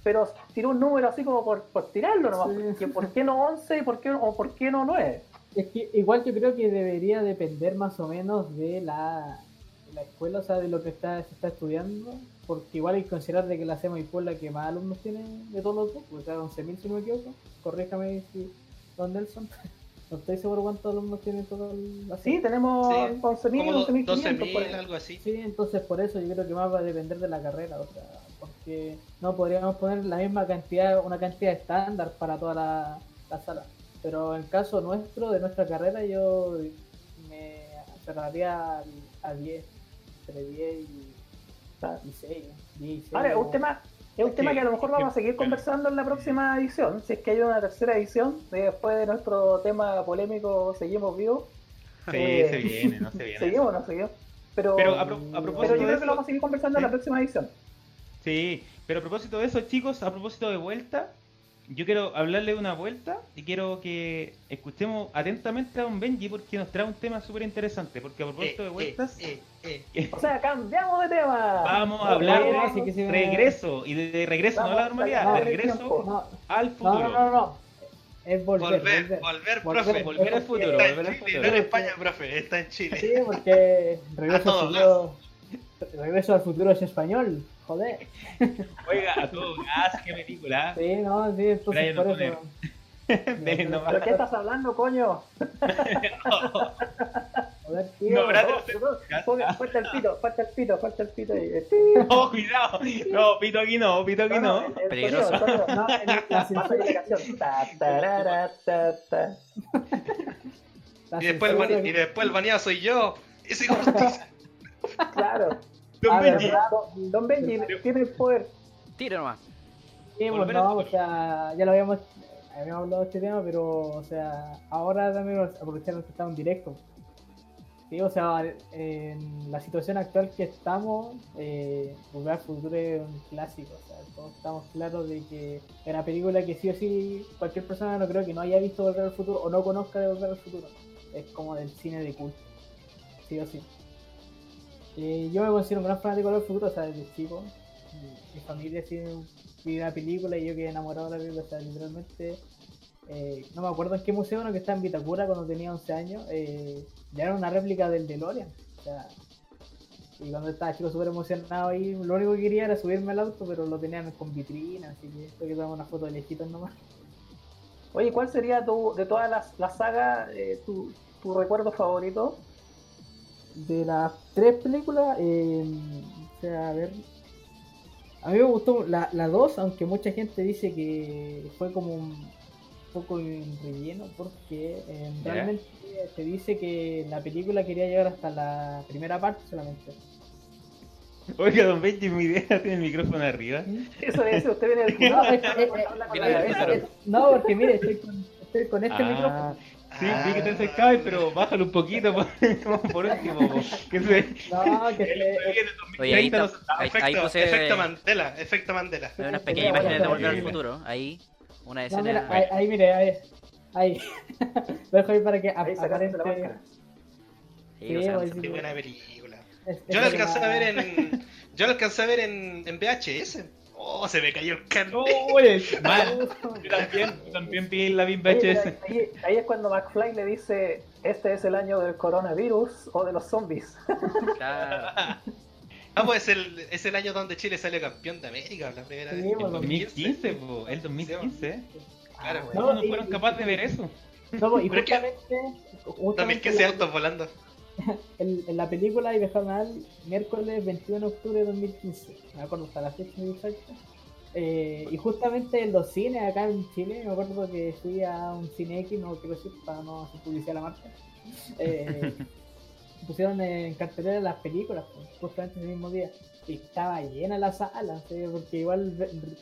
pero tiró un número así como por, por tirarlo nomás. Sí. porque ¿Por qué no 11 y por qué, o por qué no 9? Es que igual yo creo que debería depender más o menos de la, de la escuela, o sea, de lo que está, se está estudiando, porque igual hay que considerar de que la SEMA y es la que más alumnos tiene de todos los grupos, o sea, 11.000 si no me equivoco, corríjame si Don Nelson, no estoy seguro cuántos alumnos tiene todo el... Sí, tenemos Sí, 11.000, Como 11.500 por 12.000, ahí. algo así. Sí, entonces por eso yo creo que más va a depender de la carrera, o sea, porque no podríamos poner la misma cantidad, una cantidad estándar para toda la, la sala. Pero en caso nuestro, de nuestra carrera, yo me cerraría al- a 10, entre 10 y, Claro. y 6. 10 y 6, Ahora, es un tema, es un Es tema que- que a lo mejor vamos a seguir conversando en la próxima edición. Si es que hay una tercera edición, después de nuestro tema polémico, seguimos vivos. Sí, Eh, se viene, no se viene. ¿Seguimos o no seguimos? Pero, Pero a, pro- a pero propósito yo creo que lo vamos a seguir conversando en la próxima edición. Sí, pero a propósito de eso, chicos, a propósito de vuelta, yo quiero hablarle de una vuelta y quiero que escuchemos atentamente a Don Benji porque nos trae un tema súper interesante. Porque a propósito de Eh, vueltas, eh, eh, eh. O sea, cambiamos de tema. vamos a hablar de que regreso y de, de regreso, no a la normalidad, de regreso. No, al futuro. no, no, no. Es volver, Volver, volver. volver, profe. Volver al futuro, Está en volver al Chile, futuro. no en España, profe, está en Chile. Sí, porque regreso A al futuro. Regreso al futuro es español, joder. Oiga, a todo gas, qué película. Sí, no, sí, Brian por O'Connor. eso. Nomás. ¿Pero qué estás hablando, coño? Joder, tío. No, Ponga- Falta el pito, falta el pito, falta el pito. y- No, cuidado. No, pito aquí no, pito aquí no. el- el Peligroso. No, en la canción. Ta, tarara, ta, ta. la Y después, el y después baneado soy yo. Ese. Claro. Don Benji. Don, Don Benji tiene el poder. Tira nomás. Sí, pues no, o sea, ya lo habíamos, habíamos hablado de este tema, pero, o sea, ahora también aprovechando que estamos en directo. Sí, o sea, en la situación actual que estamos, eh, Volver al Futuro es un clásico, o sea, todos estamos claros de que es una película que sí o sí cualquier persona no creo que no haya visto Volver al Futuro o no conozca de Volver al Futuro. Es como del cine de culto. sí o sí. Eh, yo me considero un gran fanático del futuro, o sea, desde chico. Mi, mi familia sí vi una película y yo quedé enamorado de la película, o sea, literalmente. eh, no me acuerdo en qué museo, uno que está en Vitacura cuando tenía 11 años, eh, ya era una réplica del DeLorean. O sea, y cuando estaba chico súper emocionado ahí, lo único que quería era subirme al auto, pero lo tenían con vitrina, así que tuve que tomar una foto de lejitos nomás. Oye, ¿cuál sería tu, de todas las, las sagas eh, tu recuerdo favorito? De las tres películas, eh, o sea, a ver. A mí me gustó la, la 2, aunque mucha gente dice que fue como un poco en relleno, porque eh, realmente se dice que la película quería llegar hasta la primera parte solamente. Oiga, don Benji, mi idea tiene el micrófono arriba. Eso es, usted viene del No, es- es- cabeza. es- no, porque mire, estoy con, estoy con este Ah, micrófono. Sí, vi que te acercabas, pero bájalo un poquito por, por último. po. Que se, No, que se- Oye, ahí 2030 está- no- ahí- ahí efecto, puse- efecto Mandela, efecto Mandela. Hay unas pequeñas imágenes de Volver al. Futuro. Ahí, una No, escena. mira, ahí, ahí, mire, ahí. Ahí. Lo dejo ahí para que Ahí la aparente. máscara. Sí, Sí, o sea, Qué buena película. es- Yo la alcancé la- a ver en. Yo la alcancé a ver en, en VHS. Oh, se me cayó el mal. Yo también, yo también vi la pero ahí, ahí es cuando McFly le dice, este es el año del coronavirus o de los zombies. claro. Ah, pues es el, es el año donde Chile salió campeón de América, la primera Sí, vez. pues, El 2015, po, el 2015. Claro, Ah, ¿Cómo no y- fueron capaces de ver eso? No, pues, y justamente, justamente 2015 altos volando. en, en la película y dejaron al miércoles 21 de octubre de 2015. Me acuerdo hasta la fecha exacta. Eh, y justamente en los cines acá en Chile, me acuerdo que fui a un cine X, no quiero decir para no hacer publicidad a la marca. eh, pusieron en cartelera las películas, pues, justamente ese mismo día. Y estaba llena la sala, ¿sí? porque igual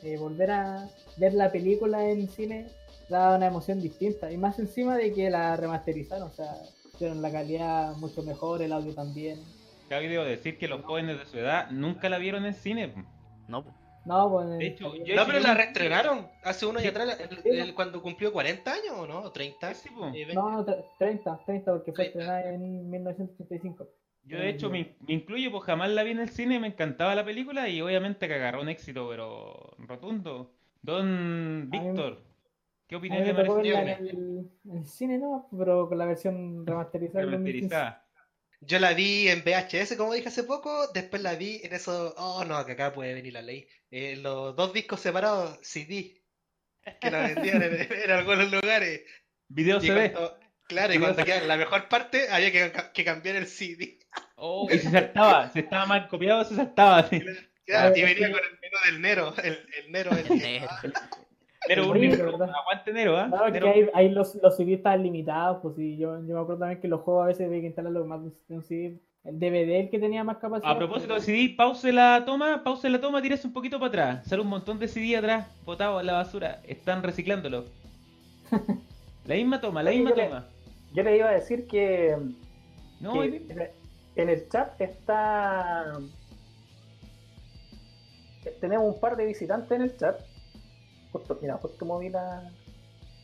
eh, volver a ver la película en cine da una emoción distinta. Y más encima de que la remasterizaron, o sea, hicieron la calidad mucho mejor, el audio también. Cabe debo decir que los jóvenes de su edad nunca la vieron en cine. No. No, pues. De hecho, yo- No, pero la reestrenaron hace unos Sí. años atrás, el- el- cuando cumplió 40 años, ¿o no? ¿O 30? Sí, po. Eh, No, no, tre- 30, 30, porque fue 30. estrenada en 1985. Yo de hecho me, me incluyo, pues jamás la vi en el cine, me encantaba la película y obviamente que agarró un éxito, pero rotundo. Don Víctor, ¿qué tocó pareció? verla en el, en el cine, no, pero con la versión remasterizada del 2015. Remasterizada. Yo la vi en VHS, como dije hace poco, después la vi en eso, oh no, que acá puede venir la ley. Eh, los dos discos separados, CD, que la vendían en, en algunos lugares. Video Y CD. cuando- claro, y cuando quedaba la mejor parte, había que, que cambiar el CD. Oh, y se saltaba, si estaba mal copiado, se saltaba. así. Claro, Ah, y venía sí. con el menú del Nero, el, el Nero, el, Nero. Nero ¿verdad? aguante Nero, ¿ah? Es que Nero- ahí, ahí los, los CD estaban limitados, pues sí, yo, yo me acuerdo también que los juegos a veces había que instalarlo más de un CD. El DVD el que tenía más capacidad. A propósito de CD, pause la toma, pause la toma, tírese un poquito para atrás. Sale un montón de CD atrás, botados en la basura. Están reciclándolo. La misma toma, la Oye, misma yo le- toma. Yo le iba a decir que, No, que en el chat está... Tenemos un par de visitantes en el chat. Justo, mira, justo moví la,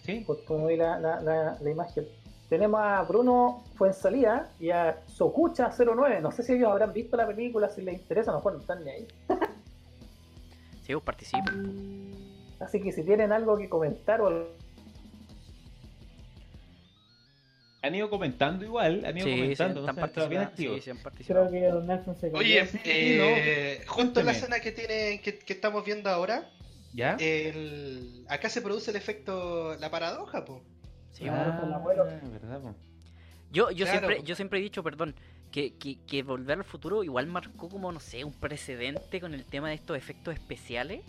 sí. justo moví la, la, la- la imagen. Tenemos a Bruno Fuensalía y a Socucha09. No sé si ellos habrán visto la película, si les interesa, a lo mejor no están ni ahí. Sí, pues participen. Así que si tienen algo que comentar o algo Han ido comentando igual, han ido Sí, sí, comentando, están no bien participando. activos. Sí, sí, han participado. Creo que Don Nelson se. Oye, Sí, eh, justo en la Cuénteme. escena que tiene, que, que estamos viendo ahora, ¿Ya? el, acá se produce el efecto, la paradoja, po. Sí, Ah, bueno. con el abuelo. verdad, po. Yo, yo, Claro. siempre, yo siempre he dicho, perdón, que, que, que Volver al Futuro igual marcó como, no sé, un precedente con el tema de estos efectos especiales,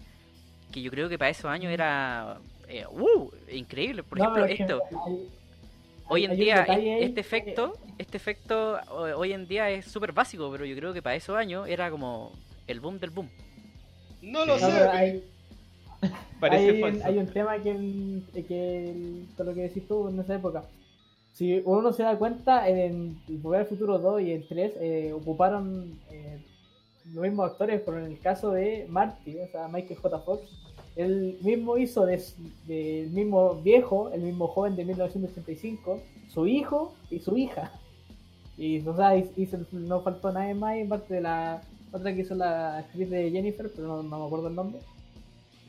que yo creo que para esos años era... eh, ¡Uh! Increíble. Por No, ejemplo, es esto. hay- Hoy en día, ahí este efecto, este efecto ho- hoy en día es súper básico, pero yo creo que para esos años era como el boom del boom. No lo Sí. No, sé. pero hay, Parece hay, falso. hay un tema que, que el- lo que decís tú en esa época. Si uno se da cuenta, en Volver al Futuro 2 y el 3 eh, ocuparon eh, los mismos actores, pero en el caso de Marty, o sea, Michael J. Fox, él mismo hizo del de, del mismo viejo, el mismo joven de 1985, su hijo y su hija. Y, o sea, hizo- no faltó nadie más, y parte de la otra que hizo la actriz de Jennifer, pero no, no me acuerdo el nombre.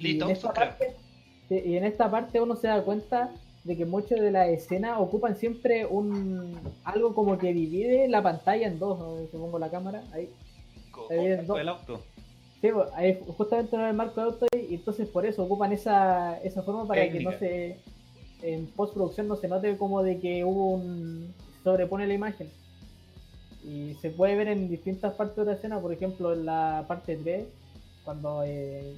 Lee Y en, esta parte, sí, y en esta parte uno se da cuenta de que muchas de las escenas ocupan siempre un algo como que divide la pantalla en dos. ¿no? Si pongo la cámara, ahí. ahí en dos. el auto. Sí, pues, ahí justamente no es el marco de auto y entonces por eso ocupan esa, esa forma para Técnica. que no se en postproducción no se note como de que hubo un sobrepone la imagen y se puede ver en distintas partes de la escena por ejemplo en la parte 3 cuando eh,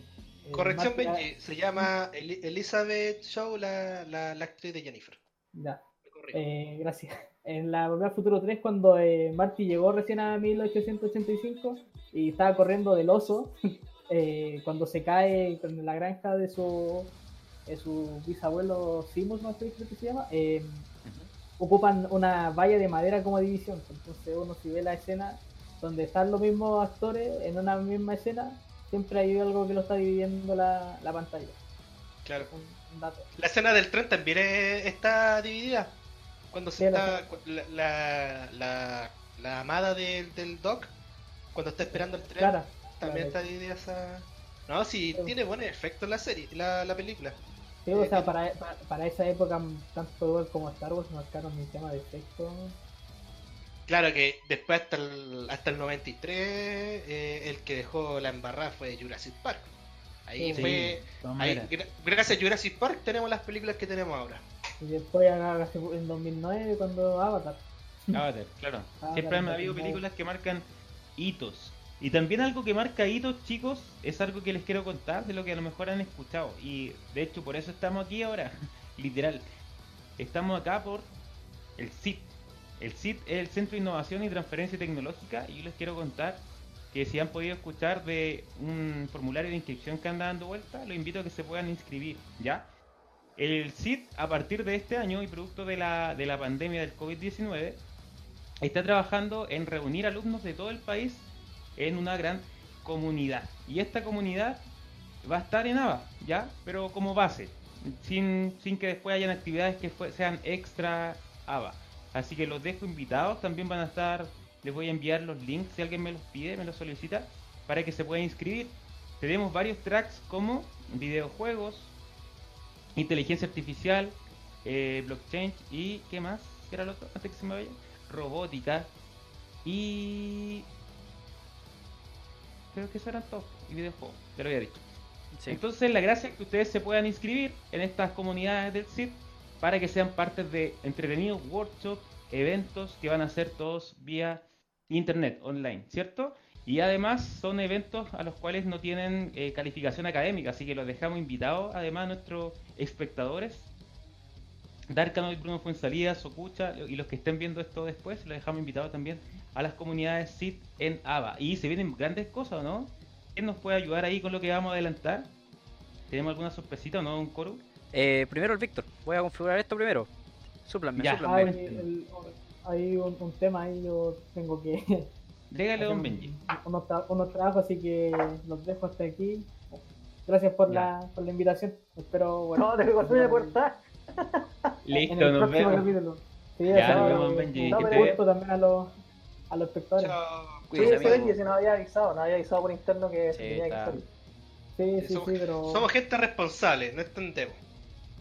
eh, Corrección, Marty- Benji. Se llama Eli- Elizabeth Shaw, la, la, la actriz de Jennifer. ya, eh, gracias en la Volver al Futuro 3 cuando eh, Marty llegó recién a 1885 y estaba corriendo del oso eh, cuando se cae en la granja de su, de su bisabuelo Simus, no sé creo que se llama, ocupan una valla de madera como división. Entonces uno si ve la escena donde están los mismos actores en una misma escena, siempre hay algo que lo está dividiendo la, la pantalla. Claro. Un, dato. La escena del tren también es- está dividida. Cuando se Sí, está. La, la, la, la amada del, del Doc, cuando está esperando el tren, Clara. también está dividida esa. No, sí, Sí. tiene buen efecto la serie, la, la película. Sí, o Eh, sea, que- para, para, para esa época, tanto igual como Star Wars marcaron el tema de efecto. Claro que después hasta el, hasta el 93, eh, el que dejó la embarrada fue Jurassic Park. Ahí Sí. fue. ahí, gra- gracias a Jurassic Park tenemos las películas que tenemos ahora. Y después en 2009 cuando Avatar. Avatar, claro. Avatar, Siempre han habido películas que marcan hitos. Y también algo que marca hitos, chicos, es algo que les quiero contar de lo que a lo mejor han escuchado. Y de hecho, por eso estamos aquí ahora, literal. Estamos acá por el CIT. El CIT es el Centro de Innovación y Transferencia Tecnológica. Y yo les quiero contar que si han podido escuchar de un formulario de inscripción que anda dando vuelta, los invito a que se puedan inscribir, ¿ya? El CIT, a partir de este año y producto de la, de la pandemia del COVID-19, está trabajando en reunir alumnos de todo el país en una gran comunidad. Y esta comunidad va a estar en ABA, ¿ya? Pero como base, sin, sin que después hayan actividades que sean extra ABA. Así que los dejo invitados, también van a estar, les voy a enviar los links si alguien me los pide, me los solicita, para que se puedan inscribir. Tenemos varios tracks como videojuegos, inteligencia artificial, eh, blockchain y ¿qué más? ¿Qué era el otro? Antes que se me vaya. Robótica y creo que eso eran todos y videojuegos, ya lo había dicho. Sí. Entonces la gracia es que ustedes se puedan inscribir en estas comunidades del CIT para que sean parte de entretenidos workshops, eventos que van a ser todos vía internet, online, ¿cierto? Y además son eventos a los cuales no tienen eh, calificación académica, así que los dejamos invitados, además a nuestros espectadores. Darkano y Bruno Fuensalida, Socucha y los que estén viendo esto después, los dejamos invitados también a las comunidades SIT en ABA. Y se vienen grandes cosas, ¿no? ¿Quién nos puede ayudar ahí con lo que vamos a adelantar? ¿Tenemos alguna sorpresita o no, un coro? Eh, primero el Víctor. Voy a configurar esto primero. Súplanme, Ya. súplanme. Hay, el- hay un, un tema ahí, yo tengo que. Dégale, don Benji. un- Unos, tra- unos trabajos, así que los dejo hasta aquí. Gracias por, Ya. la, por la invitación. Espero, bueno. No, te corté de puerta. Listo, el nos próximo vemos. capítulo. Sí, Ya, nos vemos, Benji, no, pero gusto también a los, a los espectadores. Chao. Sí, ese amigo. Benji, si nos había avisado, nos había avisado por interno que Sí, tenía que salir. Sí, sí, somos, sí, pero. somos gente responsable, no entendemos.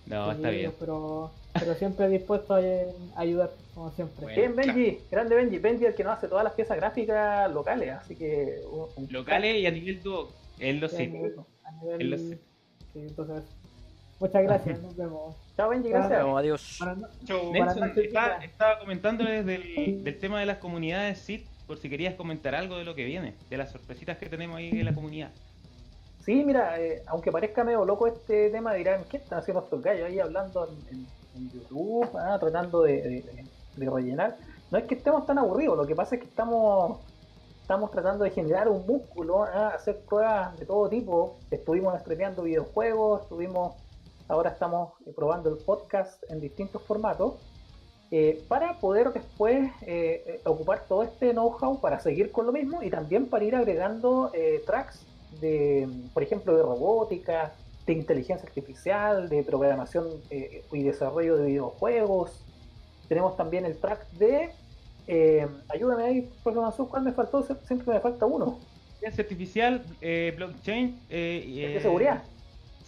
No, está bien. Pero, pero siempre dispuesto a, a ayudar, como siempre. Bueno. Bien, Benji, grande Benji. Benji es el que nos hace todas las piezas gráficas locales, así que. un- un- Locales y a nivel dúo, él lo nivel- Él lo sé. sí, entonces, muchas gracias, nos vemos. Chao, Benji, Chao. gracias. Vamos, adiós. Nelson, chicas. estaba comentándoles del, del tema de las comunidades SIT, por si querías comentar algo de lo que viene, de las sorpresitas que tenemos ahí en la comunidad. Sí, mira, eh, aunque parezca medio loco este tema, dirán, ¿qué están haciendo estos gallos ahí hablando en, YouTube, ah, tratando de, rellenar? No es que estemos tan aburridos, lo que pasa es que estamos estamos tratando de generar un músculo, ah, hacer pruebas de todo tipo. Estuvimos estremeando videojuegos, estuvimos, ahora estamos eh, probando el podcast en distintos formatos. eh, para poder después ocupar todo este know-how para seguir con lo mismo y también para ir agregando tracks de, por ejemplo, de robótica, de inteligencia artificial, de programación eh, y desarrollo de videojuegos. Tenemos también el track de eh, ayúdame ahí, profesor Mansur, ¿cuál me faltó? Siempre me falta uno. Inteligencia artificial, eh, blockchain, eh, seguridad.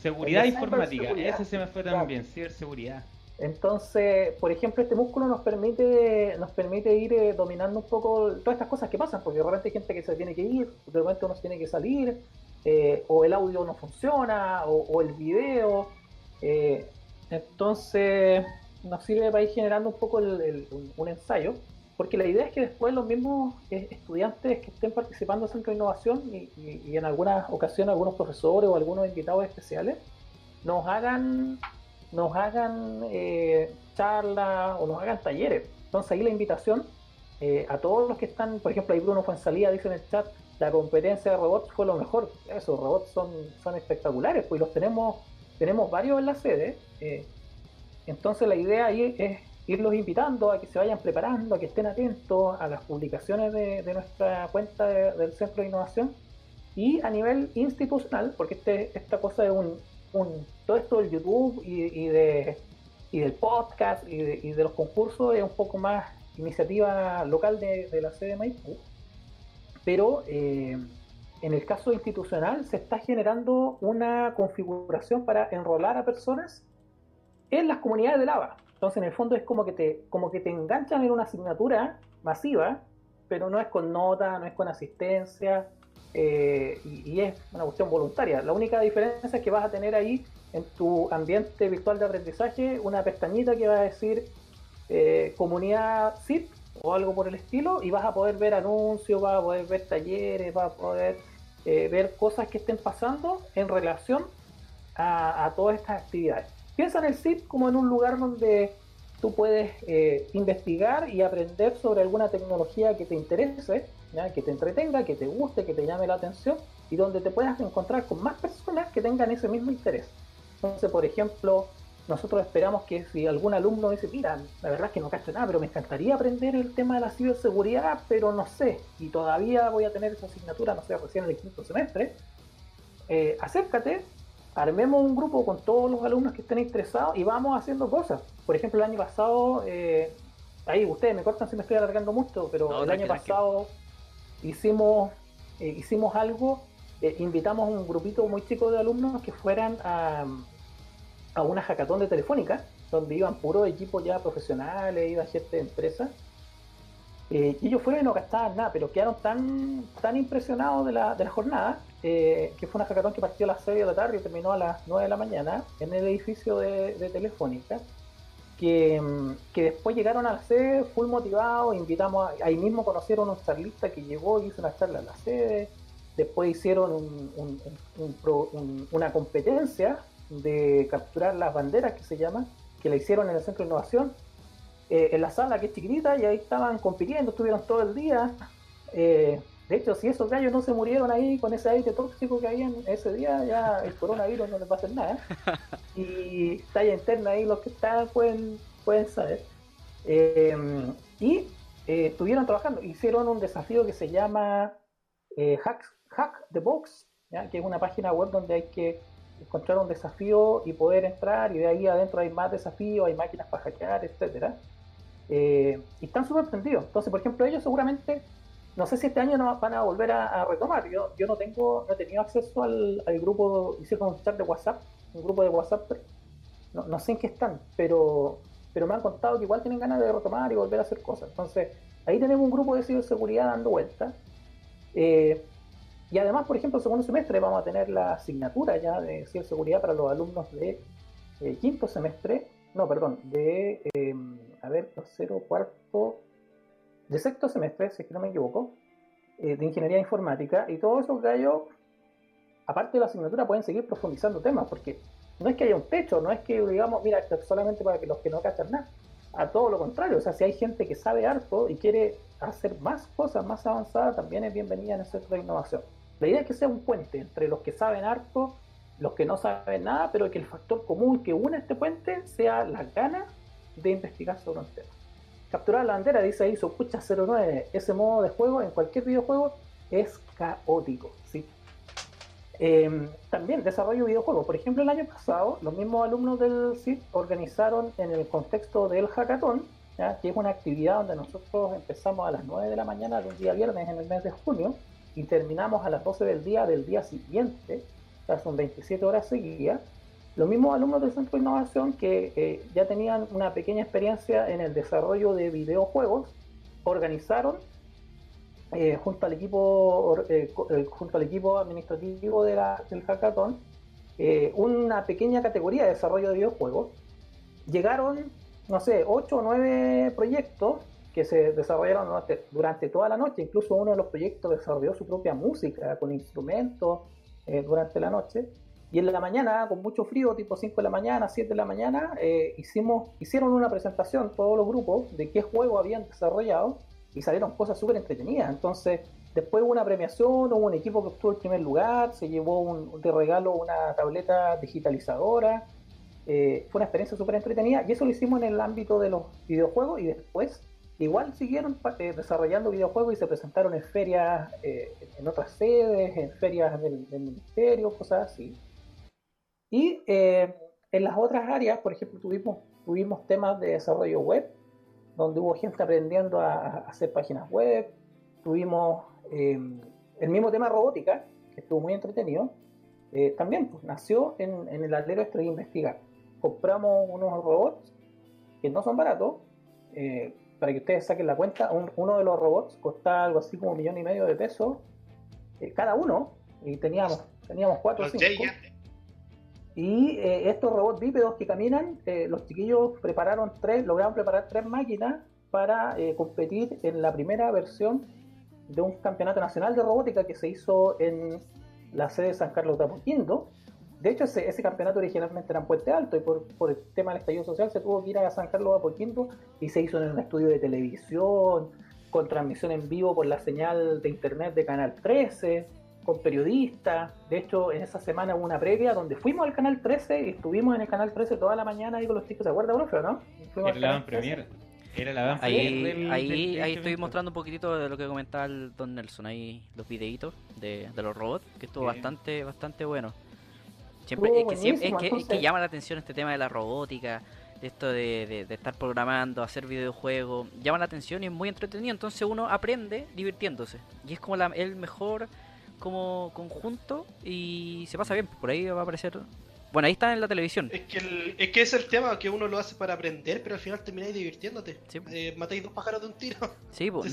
Seguridad informática, ese se me fue también, ciberseguridad. Entonces, por ejemplo, este músculo nos permite nos permite ir dominando un poco todas estas cosas que pasan, porque de repente hay gente que se tiene que ir, de repente uno se tiene que salir, o el audio no funciona, o, el video. entonces, nos sirve para ir generando un poco un ensayo porque la idea es que después los mismos eh, estudiantes que estén participando en Centro de Innovación y, en algunas ocasiones algunos profesores o algunos invitados especiales nos hagan nos hagan eh, charlas o nos hagan talleres. Entonces ahí la invitación eh, a todos los que están, por ejemplo, ahí Bruno salida dice en el chat, la competencia de robots fue lo mejor. Esos robots son, son espectaculares, pues los tenemos, tenemos varios en la sede. entonces la idea ahí es irlos invitando a que se vayan preparando, a que estén atentos a las publicaciones de, nuestra cuenta del Centro de Innovación y a nivel institucional, porque este, esta cosa es un, todo esto del YouTube y, de, y del podcast y de, los concursos es un poco más iniciativa local de, la sede de Maipú, pero eh, en el caso institucional se está generando una configuración para enrolar a personas en las comunidades de lava. Entonces, en el fondo es como que te, como que te enganchan en una asignatura masiva, pero no es con nota, no es con asistencia, eh, y, es una cuestión voluntaria. La única diferencia es que vas a tener ahí en tu ambiente virtual de aprendizaje una pestañita que va a decir eh, comunidad SIP o algo por el estilo, y vas a poder ver anuncios, vas a poder ver talleres, vas a poder eh, ver cosas que estén pasando en relación a todas estas actividades. Piensa en el SIP como en un lugar donde tú puedes investigar y aprender sobre alguna tecnología que te interese, que te entretenga, que te guste, que te llame la atención y donde te puedas encontrar con más personas que tengan ese mismo interés. Entonces, por ejemplo, nosotros esperamos que si algún alumno dice, mira, la verdad es que no cacho nada, pero me encantaría aprender el tema de la ciberseguridad, pero no sé, y todavía voy a tener esa asignatura, no sé, recién en el quinto semestre, eh, acércate armemos un grupo con todos los alumnos que estén interesados y vamos haciendo cosas. Por ejemplo, el año pasado, eh, ahí ustedes me cortan si me estoy alargando mucho, pero el año pasado hicimos eh, hicimos algo, eh, invitamos a un grupito muy chico de alumnos que fueran a, a una hackathon de Telefónica, donde iban puros equipos ya profesionales, iba gente de empresas. y ellos fueron y no gastaban nada, pero quedaron tan, tan impresionados de la, de la jornada eh, que fue una hackathon que partió a las 6 de la tarde y terminó a las 9 de la mañana en el edificio de, Telefónica, que, mm, que, después llegaron a la sede full motivados, invitamos, ahí mismo conocieron a un charlista que llegó y hizo una charla en la sede, después hicieron una competencia de capturar las banderas que se llama, que la hicieron en el Centro de Innovación, eh, en la sala que es chiquitita y ahí estaban compitiendo, estuvieron todo el día. Eh, de hecho, si esos gallos no se murieron ahí con ese aire tóxico que había ese día, ya el coronavirus no les va a hacer nada. Y talla interna ahí, los que están pueden, pueden saber. Em, y eh, estuvieron trabajando, hicieron un desafío que se llama eh, Hack, Hack the Box, que es una página web donde hay que encontrar un desafío y poder entrar, y de ahí adentro hay más desafíos, hay máquinas para hackear, etcétera. Eh, y están súper prendidos. Entonces, por ejemplo, ellos seguramente no sé si este año no van a volver a, retomar. Yo, yo no tengo, no he tenido acceso al, grupo, hice un chat de WhatsApp, un grupo de WhatsApp, no, no, sé en qué están, pero, pero me han contado que igual tienen ganas de retomar y volver a hacer cosas. Entonces, ahí tenemos un grupo de ciberseguridad dando vueltas. Eh, y además, por ejemplo, el segundo semestre vamos a tener la asignatura ya de ciberseguridad para los alumnos de eh, quinto semestre, no, perdón, de, eh, a ver, tercero, cuarto, de sexto semestre, si es que no me equivoco, eh, de ingeniería informática, y todos esos gallos, aparte de la asignatura, pueden seguir profundizando temas, porque no es que haya un techo, no es que digamos, mira, esto es solamente para que los que no cachan nada, a todo lo contrario, o sea, si hay gente que sabe harto y quiere hacer más cosas más avanzadas, también es bienvenida en el centro de innovación. La idea es que sea un puente entre los que saben harto, los que no saben nada, pero que el factor común que une este puente sea la ganas de investigar sobre un tema capturar la bandera, dice ahí su 09. Ese modo de juego en cualquier videojuego es caótico. ¿sí? Em, también desarrollo videojuegos. Por ejemplo, el año pasado, los mismos alumnos del CIT organizaron en el contexto del hackathon que es una actividad donde nosotros empezamos a las 9 de la mañana de un día viernes en el mes de junio y terminamos a las 12 del día del día siguiente, son 27 horas seguidas. Los mismos alumnos del Centro de Innovación que eh, ya tenían una pequeña experiencia en el desarrollo de videojuegos, organizaron eh, junto al equipo eh, junto al equipo administrativo de la, del hackathon una pequeña categoría de desarrollo de videojuegos. Llegaron, no sé, 8 o 9 proyectos que se desarrollaron durante, toda la noche. Incluso uno de los proyectos desarrolló su propia música con instrumentos durante la noche. Y en la mañana, con mucho frío, tipo 5 de la mañana, 7 de la mañana, eh, hicimos, hicieron una presentación todos los grupos de qué juego habían desarrollado y salieron cosas súper entretenidas. Entonces, después hubo una premiación, hubo un equipo que obtuvo el primer lugar, se llevó un, de regalo una tableta digitalizadora. Eh, fue una experiencia súper entretenida y eso lo hicimos en el ámbito de los videojuegos y después igual siguieron eh, desarrollando videojuegos y se presentaron en ferias, en otras sedes, en ferias del ministerio, cosas así. Y eh, en las otras áreas, por ejemplo, tuvimos, tuvimos temas de desarrollo web, donde hubo gente aprendiendo a, hacer páginas web. Tuvimos eh, el mismo tema robótica, que estuvo muy entretenido. Eh, también pues, nació en, el alero este de investigar. Compramos unos robots que no son baratos. para que ustedes saquen la cuenta, uno de los robots costaba algo así como un millón y medio de pesos cada uno. Y teníamos, teníamos cuatro o cinco. Y eh, estos robots bípedos que caminan, eh, los chiquillos prepararon tres, lograron preparar tres máquinas para eh, competir en la primera versión de un campeonato nacional de robótica que se hizo en la sede de San Carlos de Apoquindo. De hecho, ese, campeonato originalmente era en Puente Alto y por, el tema del estallido social se tuvo que ir a San Carlos de Apoquindo y se hizo en un estudio de televisión, con transmisión en vivo por la señal de internet de Canal 13 con periodistas. De hecho, en esa semana hubo una previa donde fuimos al canal 13 y estuvimos en el canal 13 toda la mañana ahí con los chicos. ¿Se acuerda, profe, no? Era la Premier. Era la ahí, ahí, ahí estoy mostrando un poquitito de lo que comentaba el Don Nelson, ahí los videitos de, de los robots, que estuvo bastante bastante bueno. Siempre, es, que, siempre, es, que, llama la atención este tema de la robótica, esto de, de, estar programando, hacer videojuegos, llama la atención y es muy entretenido, entonces uno aprende divirtiéndose. Y es como la, el mejor como conjunto y se pasa bien. Por ahí va a aparecer. Bueno, ahí está en la televisión. Es que, es que es el tema que uno lo hace para aprender, pero al final termináis divirtiéndote. Eh, matáis dos pájaros de un tiro. Sí, pues,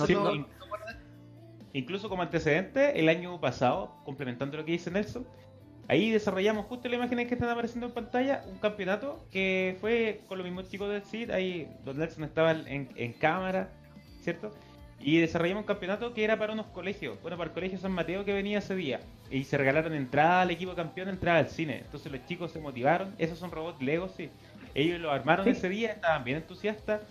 Incluso como antecedente, el año pasado, complementando lo que dice Nelson, ahí desarrollamos justo la imagen que están apareciendo en pantalla, un campeonato que fue con los mismos chicos del CID, ahí Don Nelson estaba en, en cámara, ¿cierto? Y desarrollamos un campeonato que era para unos colegios. Bueno, para el colegio San Mateo que venía ese día. Y se regalaron entrada al equipo campeón, entrada al cine. Entonces los chicos se motivaron. Esos son robots Lego, sí. Ellos lo armaron ese día, estaban bien entusiastas.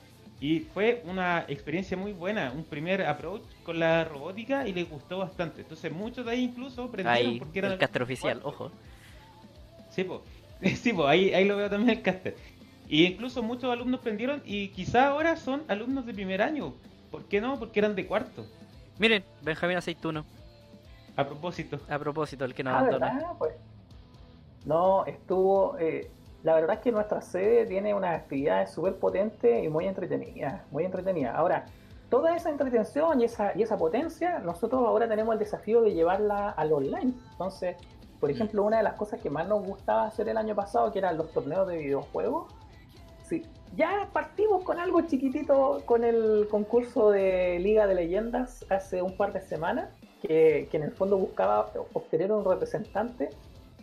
Y fue una experiencia muy buena, un primer approach con la robótica y les gustó bastante. Entonces muchos de ahí incluso aprendieron porque era el caster oficial, ojo. Sí, pues. Sí, pues ahí, ahí lo veo también el caster. Y incluso muchos alumnos aprendieron y quizá ahora son alumnos de primer año. ¿Por qué no? Porque eran de cuarto. Miren, Benjamín Aceituno. A propósito. A propósito, el que nos ah, abandona. Pues. No, estuvo. Eh, la verdad es que nuestra sede tiene una actividad súper potente y muy entretenida. Muy entretenida. Ahora, toda esa entretención y esa, y esa potencia, nosotros ahora tenemos el desafío de llevarla al online. Entonces, por ejemplo, una de las cosas que más nos gustaba hacer el año pasado, que eran los torneos de videojuegos, sí, ya partimos con algo chiquitito con el concurso de Liga de Leyendas hace un par de semanas, que, en el fondo buscaba obtener un representante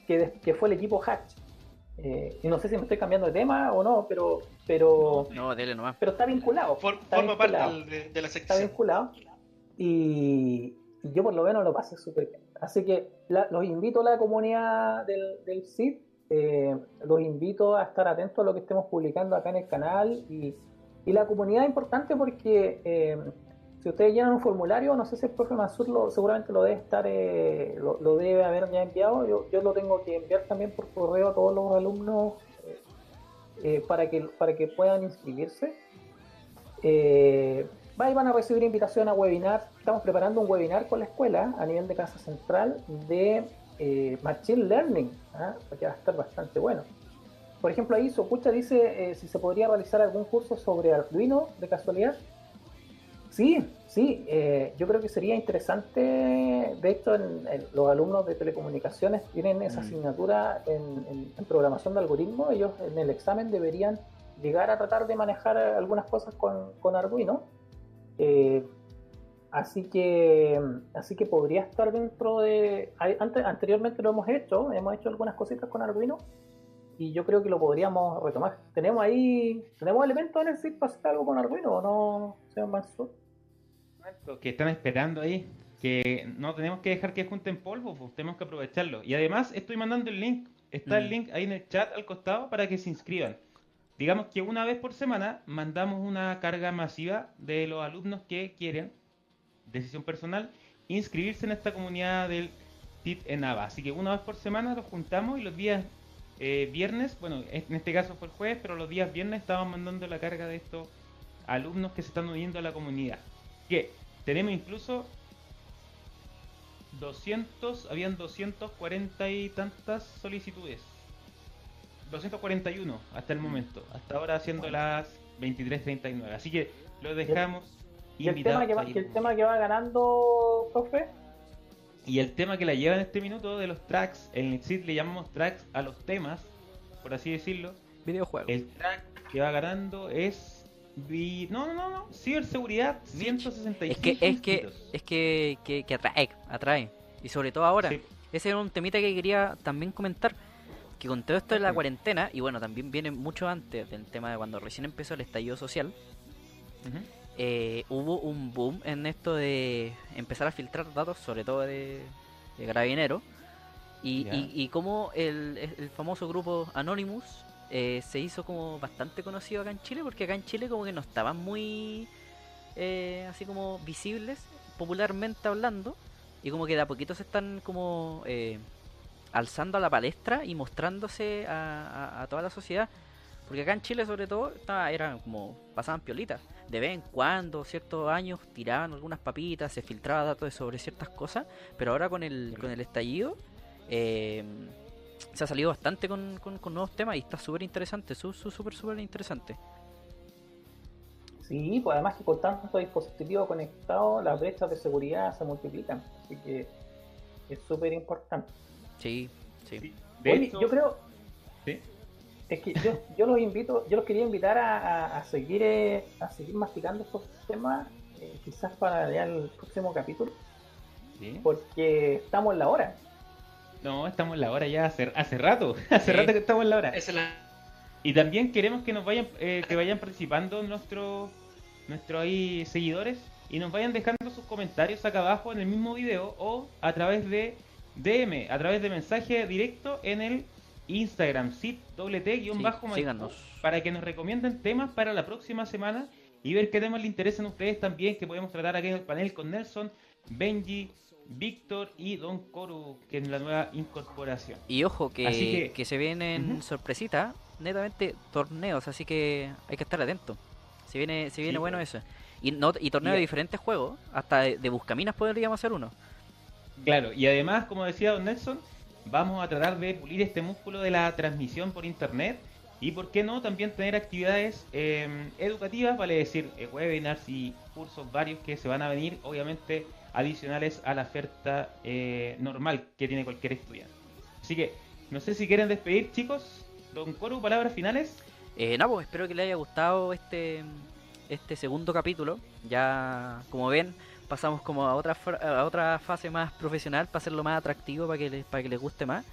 que, que fue el equipo Hatch. Eh, y no sé si me estoy cambiando de tema o no, pero pero no, dele nomás. pero está vinculado. forma parte de, la sección. Está vinculado. Y, yo por lo menos lo pasé súper bien. Así que los invito a la comunidad del, del CID eh, los invito a estar atentos a lo que estemos publicando acá en el canal y, la comunidad es importante porque eh, si ustedes llenan un formulario, no sé si el profe Mansur lo, seguramente lo debe estar, eh, lo, debe haber ya enviado, yo, yo, lo tengo que enviar también por correo a todos los alumnos para, que, para que puedan inscribirse. van a recibir invitación a webinar, estamos preparando un webinar con la escuela a nivel de Casa Central de eh, Machine Learning, ¿ah? porque va a estar bastante bueno. por ejemplo, ahí Sopucha dice eh, si se podría realizar algún curso sobre Arduino de casualidad. Sí, sí, eh, yo creo que sería interesante. De hecho, en, los alumnos de telecomunicaciones tienen esa Mm. asignatura en, en- en programación de algoritmos. Ellos en el examen deberían llegar a tratar de manejar algunas cosas con, con Arduino. Eh, así que así que podría estar dentro de. Antes, anteriormente lo hemos hecho, hemos hecho algunas cositas con Arduino y yo creo que lo podríamos retomar. Tenemos ahí, tenemos elementos en el sitio para hacer algo con Arduino, ¿o no, señor Mansur? Que están esperando ahí, que no tenemos que dejar que junten polvo, pues tenemos que aprovecharlo. Y además estoy mandando el link, está el Mm. link ahí en el chat al costado para que se inscriban. Digamos que una vez por semana mandamos una carga masiva de los alumnos que quieren, decisión personal, inscribirse en esta comunidad del TIT en AVA. Así que una vez por semana los juntamos y los días eh, viernes, bueno, en este caso fue el jueves, pero los días viernes estaban mandando la carga de estos alumnos que se están uniendo a la comunidad. Que tenemos incluso 200, habían 240 y tantas solicitudes. 241 hasta el momento, hasta ahora siendo las 23.39. Así que los dejamos ¿Y el, tema que va, y el tema que va ganando, profe? Y el tema que la lleva en este minuto de los tracks, en el SID le llamamos tracks a los temas, por así decirlo. Videojuegos. El track que va ganando es. vi- No, no, no, no. Ciberseguridad Mitch, 165. Es que, es que, es que, que, que atrae, atrae. Y sobre todo ahora. Sí. Ese era un temita que quería también comentar. Que con todo esto de la cuarentena, y bueno, también viene mucho antes del tema de cuando recién empezó el estallido social, Ujú. Eh, hubo un boom en esto de empezar a filtrar datos, sobre todo de, de Carabinero, y, Ya. y, y cómo el, el famoso grupo Anonymous eh, se hizo como bastante conocido acá en Chile, porque acá en Chile como que no estaban muy eh, así como visibles, popularmente hablando, y como que de a poquito se están como eh, alzando a la palestra y mostrándose a, a- a toda la sociedad. Porque acá en Chile sobre todo estaba, eran como pasaban piolitas. De vez en cuando, ciertos años, tiraban algunas papitas, se filtraba datos sobre ciertas cosas. Pero ahora con el, con el estallido eh, se ha salido bastante con, con- con nuevos temas y está súper interesante, súper, súper interesante. Sí, pues además que con tantos dispositivos conectados, las brechas de seguridad se multiplican. Así que es súper importante. Sí, sí. Sí. De Oye, hecho, yo creo, sí. Es que yo, yo los invito, yo los quería invitar a, a- a seguir eh, a seguir masticando estos temas, eh, quizás para ya el próximo capítulo, Sí. porque estamos en la hora. No, estamos en la hora ya hace, hace rato. Hace Sí. rato que estamos en la hora. Es la... Y también queremos que nos vayan, eh, que vayan participando nuestros nuestros ahí seguidores y nos vayan dejando sus comentarios acá abajo en el mismo video o a través de DM, a través de mensaje directo en el Instagram, sit-bajo Sí, síganos. para que nos recomienden temas para la próxima semana y ver qué temas le interesan a ustedes también que podemos tratar aquí en el panel con Nelson, Benji, Víctor y Don Coru, que es la nueva incorporación. Y ojo, que, Así que- que se vienen sorpresitas, netamente torneos, así que hay que estar atento. Se viene, se viene Sí, bueno pues. eso. Y, no, y torneos Y- de diferentes juegos, hasta de, de Buscaminas podríamos hacer uno. Claro, y además, como decía Don Nelson, vamos a tratar de pulir este músculo de la transmisión por internet y, ¿por qué no?, también tener actividades eh, educativas, vale decir, eh, webinars y cursos varios que se van a venir, obviamente, adicionales a la oferta eh, normal que tiene cualquier estudiante. Así que, no sé si quieren despedir, chicos. Don Coru, palabras finales. Eh, no, pues espero que les haya gustado este, este segundo capítulo. Ya, como ven, pasamos como a otra, a otra fase más profesional para hacerlo más atractivo, para que les, para que les guste más.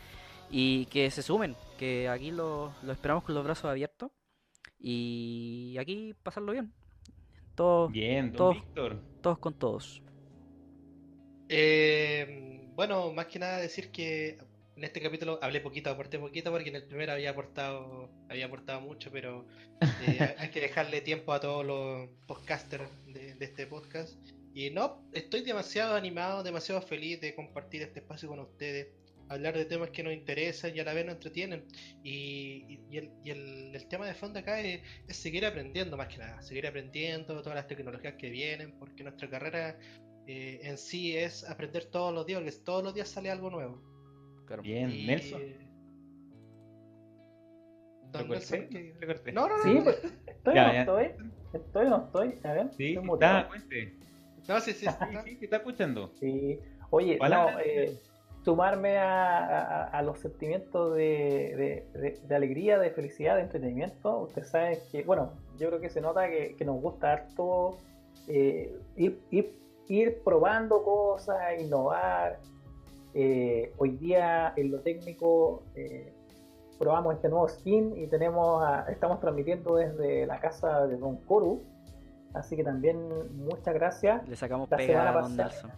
Y que se sumen, que aquí lo, lo esperamos con los brazos abiertos. Y aquí pasarlo bien. Todos, Bien, Don. Víctor. todos con todos. Eh, bueno, más que nada decir que en este capítulo hablé poquito, aporté poquito, porque en el primero había aportado, había aportado mucho, pero eh, hay que dejarle tiempo a todos los podcasters de, de este podcast. Y no, estoy demasiado animado, demasiado feliz de compartir este espacio con ustedes, hablar de temas que nos interesan y a la vez nos entretienen. Y, y- y el, y el- el tema de fondo acá es, es seguir aprendiendo más que nada, seguir aprendiendo todas las tecnologías que vienen, porque nuestra carrera eh, en sí es aprender todos los días, porque todos los días sale algo nuevo. Claro. Bien, Y- Nelson. Don. Nelson, que-. No, no, no. Sí, pues, estoy Ya, o no ya. estoy. Estoy o no estoy. A ver, Sí, está, cuente. No, sí, sí. Sí, está escuchando. Sí. Oye, no, eh, sumarme a, a- a los sentimientos de, de- de- de alegría, de felicidad, de entretenimiento. Usted sabe que, bueno, yo creo que se nota que, que nos gusta harto eh, ir, ir, ir probando cosas, innovar. Eh, hoy día en lo técnico eh, probamos este nuevo skin y tenemos a- estamos transmitiendo desde la casa de Don Coru. Así que también muchas gracias. Le sacamos La pega a Don. Nelson.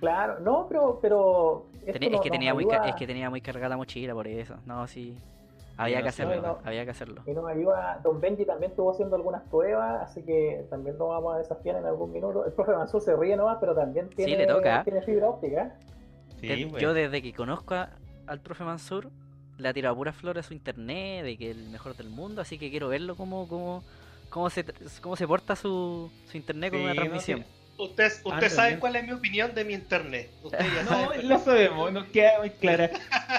Claro, no, pero, pero es, no- que nos tenía muy ayuda- es que tenía muy cargada la mochila por eso. No, sí. Había no que hacerlo, no. había que hacerlo. y nos ayuda. Don Benji también estuvo haciendo algunas pruebas, así que también lo vamos a desafiar en algún minuto. El profe Mansur se ríe nomás, pero también tiene, le toca. tiene fibra óptica. Sí, Te- pues. Yo desde que conozco a- al profe Mansur, le ha tirado puras flores a su internet, de que es el mejor del mundo, así que quiero verlo cómo, cómo, cómo, se, cómo se porta su, su internet con Sí, una transmisión. Usted, usted Ah, sabe cuál es mi opinión de mi internet. Usted ya No, sabe. lo sabemos, nos queda muy clara.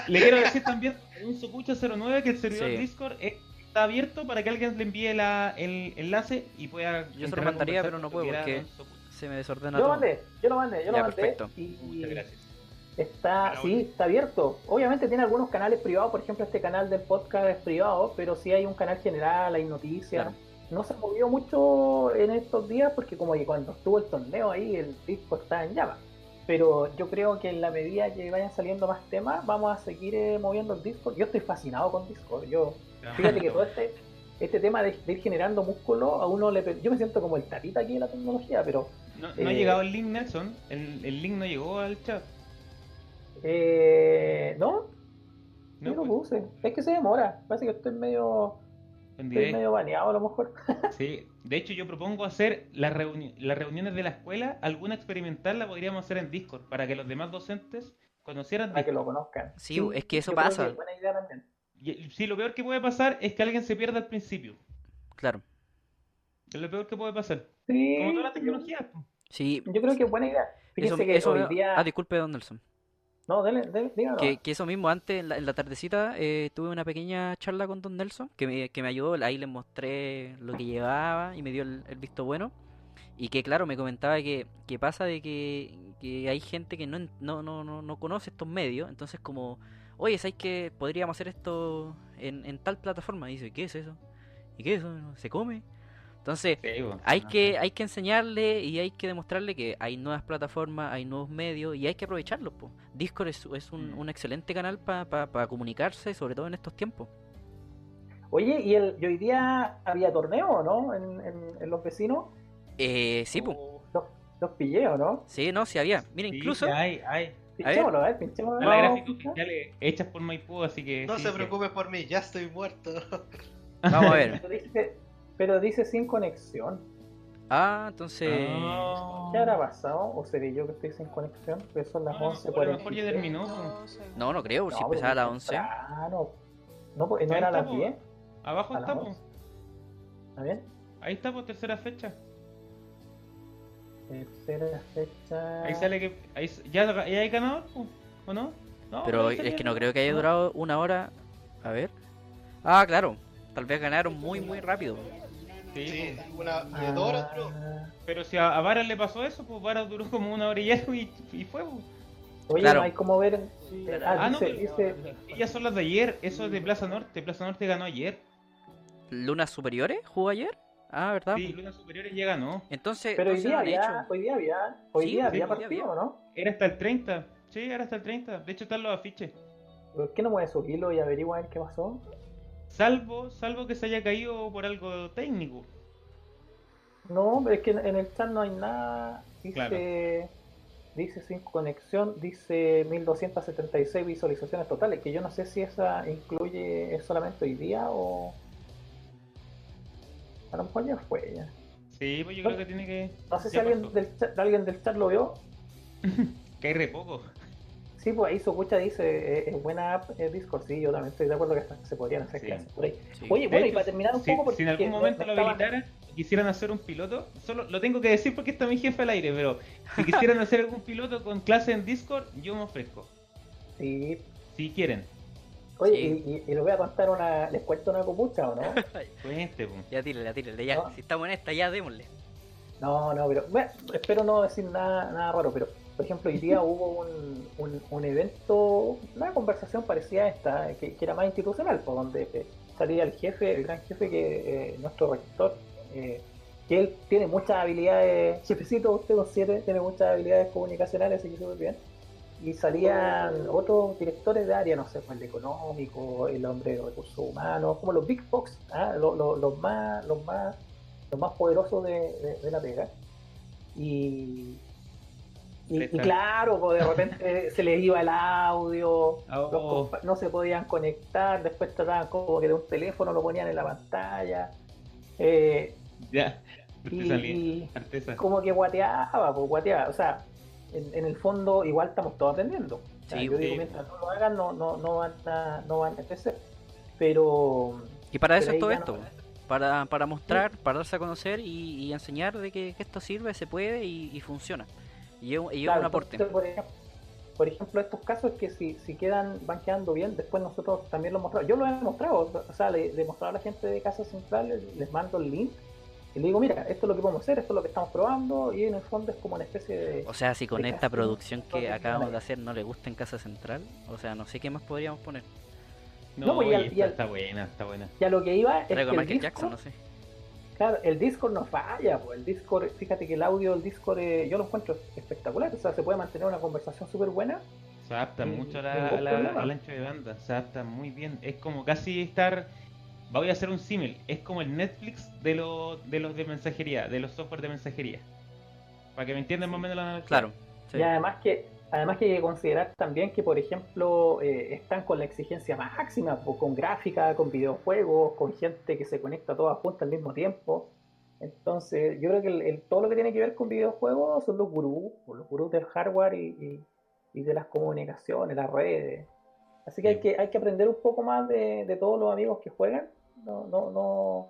Le quiero decir también un Socucha 09 que el servidor Sí. Discord está abierto para que alguien le envíe la, el enlace y pueda. Yo se lo mandaría, pero no puedo porque se me desordena Yo lo todo. mandé, yo lo mandé, yo lo mandé. perfecto. Y Muchas gracias. está, sí, está abierto. Obviamente tiene algunos canales privados, por ejemplo, este canal del podcast es privado, pero sí hay un canal general, hay noticias. Claro. No se ha movido mucho en estos días porque como que cuando estuvo el torneo ahí el disco está en llama. Pero yo creo que en la medida que vayan saliendo más temas, vamos a seguir eh, moviendo el Discord. Yo estoy fascinado con Discord. Yo, fíjate que todo este, este tema de, de ir generando músculo, a uno le... Yo me siento como el tatita aquí de la tecnología, pero No, no ha Eh, llegado el link, Nelson. El, el link no llegó al chat. eh, no, No, yo lo pues, puse. Es que se demora. Parece que estoy medio, estoy medio baneado a lo mejor. Sí, de hecho yo propongo hacer las, reuni- las reuniones de la escuela, alguna experimental la podríamos hacer en Discord, para que los demás docentes conocieran para que lo conozcan. Sí, es que eso pasa. es buena idea también. Y, sí, lo peor que puede pasar es que alguien se pierda al principio. Claro. Es lo peor que puede pasar. Sí, Como toda la tecnología. Sí, Yo creo que es buena idea. eso, Fíjense que eso- hoy día. Ah, disculpe, don Nelson. No, dele, dele, dígalo. Que, que eso mismo, antes en la, en la tardecita eh, tuve una pequeña charla con Don Nelson que me, que me ayudó, ahí le mostré lo que llevaba y me dio el, el visto bueno. Y que claro, me comentaba que, que pasa de que, que hay gente que no, no, no, no conoce estos medios, entonces como, oye, ¿sabes que podríamos hacer esto en, en tal plataforma? Y dice, ¿qué es eso? ¿Y qué es eso? ¿Se come? Entonces, Sí, po. hay No que, hay que enseñarle y hay que demostrarle que hay nuevas plataformas, hay nuevos medios y hay que aprovecharlos. po. Discord es, es un, Mm. un excelente canal para comunicarse, sobre todo en estos tiempos. Oye, ¿y, el, y hoy día había torneo, no? En, en, en los vecinos. Eh, sí. Oh, Los, los pillé, ¿o no? sí, no, sí había. Mira, Sí, incluso, sí, hay, hay. Pinchémoslo, ver, pinchémoslo. Las gráficas oficiales hechas por Maipú, así que. No sí, se sí. preocupe por mí, ya estoy muerto. vamos a ver. Pero dice, sin conexión. Ah, entonces, Ah. ¿Qué habrá pasado? ¿O seré yo que estoy sin conexión? Que son las No, a lo mejor ya 11.46. terminó. no, no creo, No, si pero empezaba a las muy 11. temprano. No, pues, no era a las po. 10. Abajo A está, las po. 11. ¿Está bien? Ahí está, por tercera fecha. Tercera fecha. Ahí sale que. Ahí, ya, ya hay ganador, ¿o no? No, Pero es que no creo que haya durado una hora. A ver. Ah, claro. Tal vez ganaron muy, muy rápido. Sí, Sí, po. una de dos horas duró. Pero si a, a Vara le pasó eso, pues Vara duró como una hora y algo y, y fue. po. Oye, Claro. no hay como ver. Ah, Ah, no, dice, pero- dice. Ya son las de ayer, eso es de Plaza Norte. Plaza Norte ganó ayer. ¿Lunas Superiores jugó ayer? Ah, ¿verdad? Sí, Luna Superiores ya ganó. Entonces, Pero hoy día había, hecho. hoy día había, hoy Sí, día sí, había partido, había. ¿no? Era hasta el 30. Sí, era hasta el 30. De hecho, están los afiches. ¿Por qué no mueve su hilo y averigua a ver qué pasó? Salvo, salvo que se haya caído por algo técnico. No, pero es que en el chat no hay nada. Dice, Claro. dice sin conexión, dice 1276 visualizaciones totales, que yo no sé si esa incluye es solamente hoy día o a lo mejor ya fue ya. Sí, pues yo creo que tiene que. No sé si alguien pasó. del, chat, alguien del chat lo vio. Que hay re poco. Sí, pues ahí Socucha dice, eh, es buena app eh, Discord, sí, yo también estoy de acuerdo que hasta se podrían hacer Sí. clases por ahí. Sí. Oye, De bueno, y para terminar un si, poco, porque si en algún me- momento me lo habilitaran y quisieran hacer un piloto, solo lo tengo que decir porque está mi jefe al aire, pero si quisieran hacer algún piloto con clase en Discord, yo me ofrezco. Sí, Si quieren. Oye, Sí. y, y- y les voy a contar una. ¿Les cuento una copucha o no? Cuente, po. Ya tírale, tírale, ya. No. Si estamos en esta, ya démosle. No, no, pero bueno, espero no decir nada, nada raro, pero por ejemplo hoy día hubo un, un, evento, una conversación parecida a esta, eh, que, era más institucional, por donde eh, salía el jefe, el gran jefe que eh, nuestro rector, que él tiene muchas habilidades, jefecito usted con siete, tiene muchas habilidades comunicacionales, así que súper bien. Y salían otros directores de área, no sé, pues el económico, el hombre de recursos humanos, como los big box, ¿ah? los, los- los más, los más los más poderosos de, de- de la pega. Y, y, claro, pues de repente se les iba el audio, Oh. los no se podían conectar, después trataban como que de un teléfono lo ponían en la pantalla. eh, Ya. y, Artesanía. y Artesa. como que guateaba, pues guateaba. O sea, en, en el fondo igual estamos todos aprendiendo. O sea, Sí, yo digo, mientras no lo hagan, no, no, no van a, no van a crecer. Pero Y para eso es todo esto. no- Para, para mostrar, para darse a conocer y, y enseñar de que, que esto sirve, se puede y, y funciona. Y es, un- y Claro, un aporte. entonces, por, ejemplo, por ejemplo, estos casos que si, si quedan, van quedando bien, después nosotros también lo mostramos. Yo lo he mostrado, o sea, le, he mostrado a la gente de Casa Central, les, mando el link y le digo, mira, esto es lo que podemos hacer, esto es lo que estamos probando y en el fondo es como una especie de... O sea, si con esta producción que acabamos de hacer no le gusta en Casa Central, o sea, no sé qué más podríamos poner. No, No, pues, y al- y esta y al- está buena, está buena. Ya lo que iba es que Traigo Michael Jackson, no sé. Claro, el Discord no falla, pues el Discord, fíjate que el audio del Discord eh, yo lo encuentro espectacular, o sea, se puede mantener una conversación súper buena. Se adapta mucho a la- a al ancho de banda, se adapta muy bien. Es como casi estar. Voy a hacer un símil, es como el Netflix de, lo- de los de mensajería, de los software de mensajería. Para que me entiendan más o menos la analogía. Claro. sí. Y además que además que hay que considerar también que, por ejemplo, eh, están con la exigencia máxima, pues, con gráfica, con videojuegos, con gente que se conecta todas juntas al mismo tiempo. Entonces, yo creo que el- el- todo lo que tiene que ver con videojuegos son los gurús, pues, los gurús del hardware y, y- y de las comunicaciones, las redes. Así que hay Sí. que, hay que aprender un poco más de, de todos los amigos que juegan. No, no, no,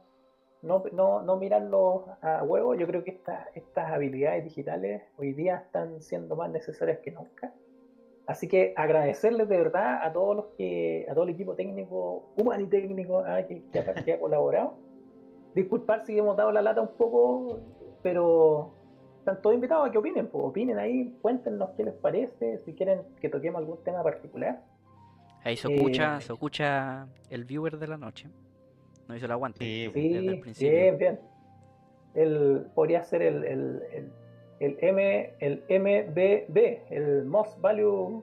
no, no, no mirarlos a huevo. Yo creo que estas, estas habilidades digitales hoy día están siendo más necesarias que nunca. Así que agradecerles de verdad a todos los que, a todo el equipo técnico, humano y técnico ah, que, que ha, que ha colaborado. Disculpar si hemos dado la lata un poco, pero están todos invitados a que opinen, pues opinen ahí, cuéntenos qué les parece, si quieren que toquemos algún tema particular. Ahí se Eh, escucha, se escucha el viewer de la noche. No hizo el aguante. Sí, desde el Sí, principio. bien, bien. El, podría ser el, el, el, el M, el MBB, el Most Value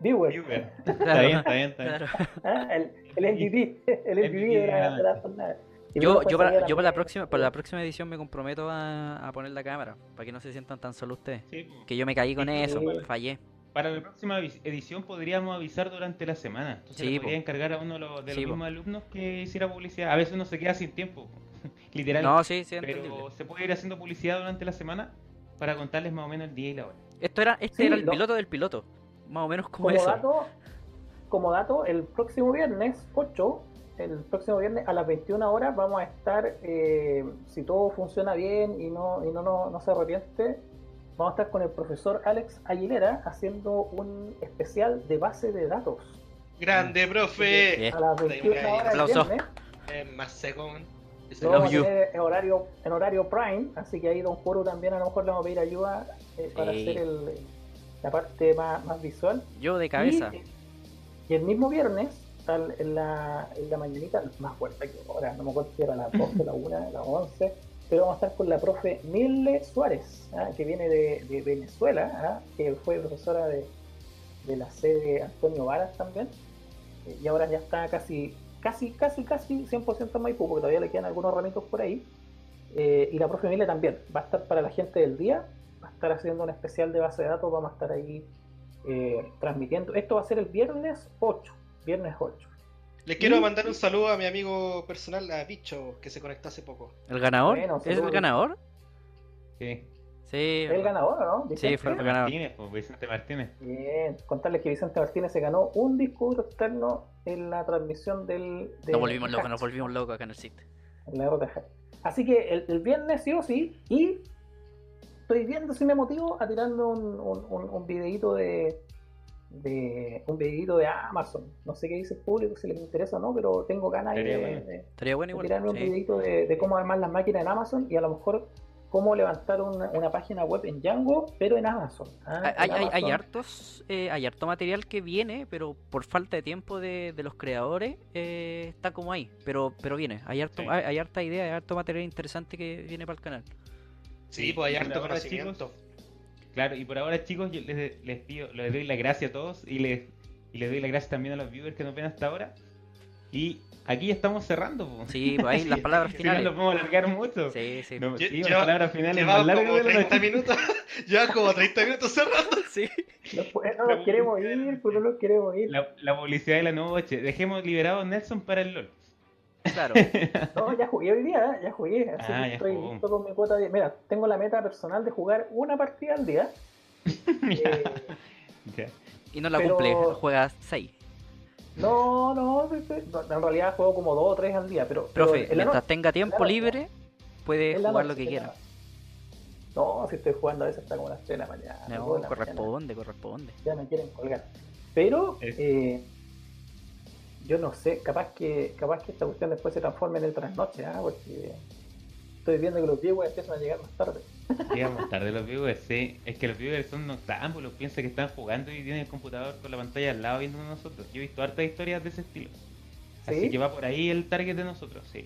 Viewer. Viewer. Claro, Está bien, está bien, está bien. claro. Ah, el, el MVP, el MVP de la, de la jornada. Yo, yo, para, yo para la próxima, para la próxima edición me comprometo a, a poner la cámara, para que no se sientan tan solos ustedes. Sí. Que yo me caí con Sí, eso, fallé. Para la próxima edición podríamos avisar durante la semana. Entonces Sí, le po. podría encargar a uno de los, de Sí, los po. mismos alumnos que hiciera publicidad. A veces uno se queda sin tiempo, literal. No, sí, sí, entendible. pero se puede ir haciendo publicidad durante la semana para contarles más o menos el día y la hora. Esto era, este Sí, era el lo- piloto del piloto. Más o menos como, Como eso. dato, como dato, el próximo viernes 8, el próximo viernes a las 21 horas vamos a estar, eh, si todo funciona bien y no, y no, no, no se arrepiente, vamos a estar con el profesor Alex Aguilera haciendo un especial de base de datos. Grande, profe. Bien. A las 21 horas el más a tener en horario, en horario prime, así que ahí Don Juro también a lo mejor le vamos a pedir ayuda eh, para Sí. hacer el, la parte más, más visual. Yo de cabeza. Y, y el mismo viernes, al- en la, en la mañanita, más fuerte que ahora, no me acuerdo si era las 12, la 1, las 11, pero vamos a estar con la profe Mille Suárez, ¿ah? que viene de, Venezuela, ¿ah? que fue profesora de, de la sede Antonio Varas también, eh, y ahora ya está casi, casi, casi, casi 100% en Maipú, porque todavía le quedan algunos ramitos por ahí. Eh, y la profe Mille también, va a estar para la gente del día, va a estar haciendo un especial de base de datos, vamos a estar ahí eh, transmitiendo. Esto va a ser el viernes 8, viernes 8. Les quiero mandar un saludo a mi amigo personal, a Bicho, que se conectó hace poco. ¿El ganador? Bueno, ¿Es el ganador? Sí. Sí. ¿El ganador o no? Sí, fue el ganador. Martínez, pues, Vicente Martínez. Bien, contarles que Vicente Martínez se ganó un disco externo en la transmisión del. de Nos volvimos locos, nos volvimos locos acá en el sitio. Así que el, el viernes sí o sí, y estoy viendo si me motivo a tirarme un, un, un, un videíto de, de un videito de Amazon. No sé qué dice el público, si les interesa o no, pero tengo ganas de, Estaría bueno. de- Estaría bueno de igual. tirarme un sí. videito de, de cómo armar las máquinas en Amazon y a lo mejor cómo levantar una, una página web en Django, pero en Amazon. ¿ah? Hay, En hay, hay hartos, eh, hay harto material que viene, pero por falta de tiempo de, de los creadores eh, está como ahí. Pero, pero viene, hay, harto, Sí. hay, hay harta idea, hay harto material interesante que viene para el canal. Sí, pues hay harto conocimiento. Claro, y por ahora chicos, yo les, les pido, les doy las gracias a todos y les, y les doy las gracias también a los viewers que nos ven hasta ahora. Y aquí ya estamos cerrando. po. Sí, pues ahí las palabras Si no finales. nos podemos alargar mucho. Sí, sí. No, sí, palabras finales más largas como de la 30 noche. minutos. Llevamos como 30 minutos cerrando. sí. No, pues, no nos queremos ir, pues no nos queremos ir. La, la publicidad de la noche. Dejemos liberado a Nelson para el LOL. Claro. No, ya jugué hoy día, ¿eh? ya jugué. Así Ah, que ya estoy jugó. listo con mi cuota de. Mira, tengo la meta personal de jugar una partida al día. Eh. Y no la Pero- cumple, juegas 6. no, no, en realidad juego como dos o tres al día, pero. Profe, mientras noche, tenga tiempo noche. libre, puede jugar noche, lo que quiera. No, si estoy jugando a veces hasta como las 3 de la mañana. No, corresponde, corresponde. ya me quieren colgar. Pero Es- eh, yo no sé, capaz que capaz que esta cuestión después se transforme en el trasnoche, ¿ah? porque estoy viendo que los viewers empiezan a llegar más tarde. Llegamos tarde los viewers, sí. Es que los viewers son noctámbulos, piensa que están jugando y tienen el computador con la pantalla al lado viendo nosotros. Yo he visto hartas historias de ese estilo. Así ¿Sí? que va por ahí el target de nosotros, sí.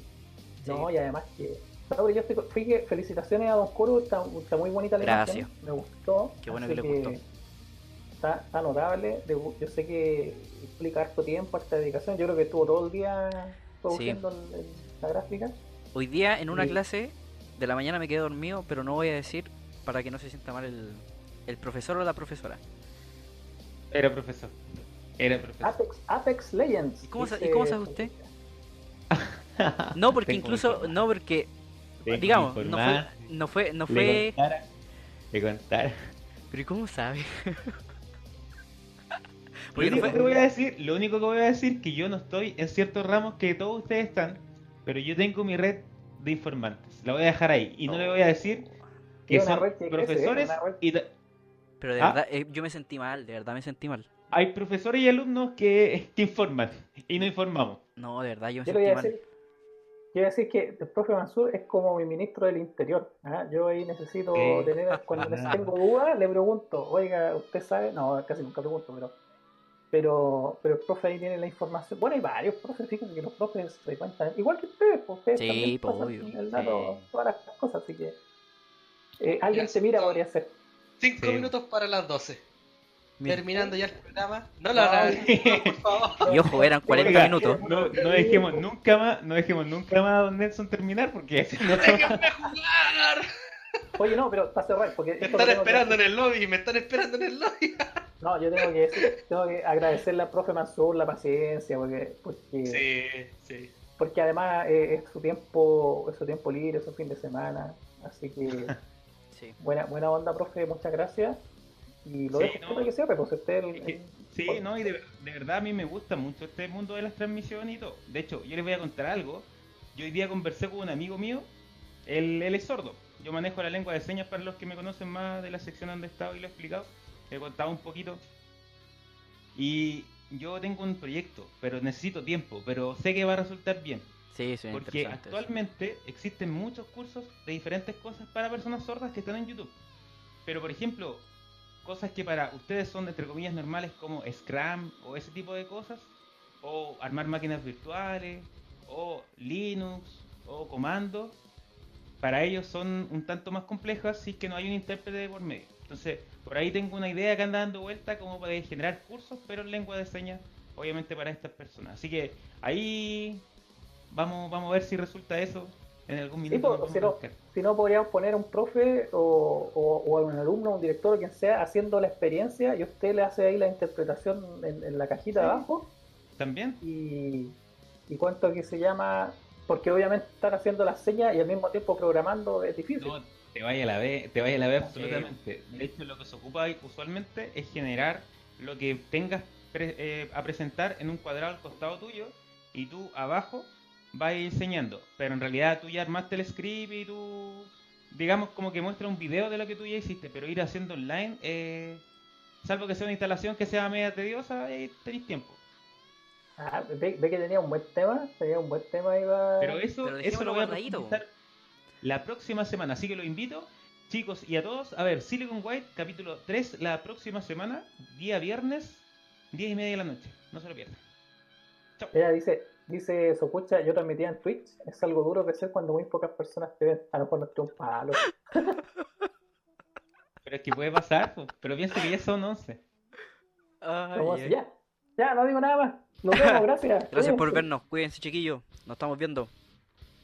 No, y además que. No, yo estoy, fíjate, felicitaciones a Don Coro, está, está muy bonita la Gracias. imagen, me gustó. Qué bueno así que le gustó. Está, está notable, de- yo sé que implica harto tiempo, harta dedicación, yo creo que estuvo todo el día produciendo el- el- la gráfica. Hoy día en una Sí. clase de la mañana me quedé dormido, pero no voy a decir para que no se sienta mal el, el profesor o la profesora. Era profesor. Era profesor. Apex, Apex Legends. ¿Y cómo dice- y cómo sabe usted? No, porque Tengo incluso, no, porque, digamos, no fue, no fue, no le fue, contara, le contara. pero ¿y cómo sabe? Lo único que voy a decir, lo único que voy a decir que yo no estoy en ciertos ramos que todos ustedes están, pero yo tengo mi red de informantes. La voy a dejar ahí y no le voy a decir que son que ¿eh? profesores y Pero de Ah. verdad, eh, yo me sentí mal, de verdad me sentí mal. hay profesores y alumnos que, que informan y no informamos. No, de verdad yo me Yo sentí voy a mal. decir, yo voy a decir que el profe Mansur es como mi ministro del Interior. ¿ah? Yo ahí necesito tener, cuando les tengo dudas, le pregunto, oiga, ¿usted sabe? No, casi nunca pregunto, pero pero pero el profe ahí tiene la información. Bueno, hay varios profes, fíjense que los profes se cuentan, igual que ustedes, pues ustedes Sí, también pasan obvio. el dato, Sí. todas las cosas, así que eh, alguien Ya, se mira no. podría ser. 5 Sí. minutos para las 12. Mira. Terminando ya el programa. No No, la hagan, por favor. Y ojo, eran 40 Oiga, minutos. No, no dejemos nunca más, no dejemos nunca más a Don Nelson terminar porque no, ¡Déjenme jugar! Oye, no, pero para cerrar, porque Me están esperando en el lobby, me están esperando en el lobby. No, yo tengo que decir, tengo que agradecerle al profe Mansur la paciencia, porque, porque Sí, sí. porque además eh, es su tiempo es su tiempo libre, es su fin de semana, así que Sí. buena buena onda, profe, muchas gracias. Y lo Sí, dejo no. para que cierre, pues usted el- Sí, no, y de, de verdad a mí me gusta mucho este mundo de las transmisiones y todo. De hecho, yo les voy a contar algo. Yo hoy día conversé con un amigo mío, él, él es sordo. Yo manejo la lengua de señas para los que me conocen más de la sección donde he estado y lo he explicado. He contado un poquito. Y yo tengo un proyecto, pero necesito tiempo, pero sé que va a resultar bien. Sí, sí, Porque eso. actualmente existen muchos cursos de diferentes cosas para personas sordas que están en YouTube. Pero por ejemplo, cosas que para ustedes son entre comillas normales como Scrum o ese tipo de cosas, o armar máquinas virtuales, o Linux, o comandos, para ellos son un tanto más complejas si es que no hay un intérprete de por medio. Entonces, por ahí tengo una idea que anda dando vuelta como para generar cursos, pero en lengua de señas, obviamente para estas personas. Así que ahí vamos, vamos a ver si resulta eso en algún minuto. si a no, si no podríamos poner un profe o, o, o un alumno, un director o quien sea haciendo la experiencia y usted le hace ahí la interpretación en, en la cajita de abajo También. y, y cuánto que se llama, porque obviamente estar haciendo las señas y al mismo tiempo programando es difícil. No, te vaya a la vez, te vaya a la vez absolutamente. De hecho, lo que se ocupa ahí usualmente es generar lo que tengas pre- eh, a presentar en un cuadrado al costado tuyo y tú abajo vas enseñando. Pero en realidad tú ya armaste el script y tú, digamos, como que muestra un video de lo que tú ya hiciste, pero ir haciendo online eh, Salvo que sea una instalación que sea media tediosa, ahí tenéis tiempo. Ah, ve, ve que tenía un buen tema, tenía un buen tema iba. Pero eso, Pero eso lo voy a profundizar la próxima semana. Así que lo invito, chicos y a todos, a ver Silicon White, capítulo 3, la próxima semana, día viernes, 10 y media de la noche. No se lo pierdan. Chao. Ella dice, dice Socucha, yo transmitía en Twitch, es algo duro que hacer cuando muy pocas personas te ven. A lo mejor no estoy un palo. Pero es que puede pasar, pero piensa que ya son 11. Ay, Vamos, ay. ya, ya, no digo nada más. Nos vemos, gracias. Gracias por vernos. Cuídense, chiquillos. Nos estamos viendo.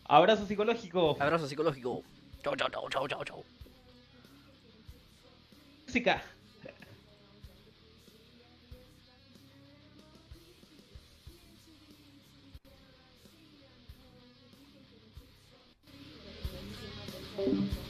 Abrazo psicológico. Abrazo psicológico. Chau, chau, chau, chau, chau, chau. Música. Thank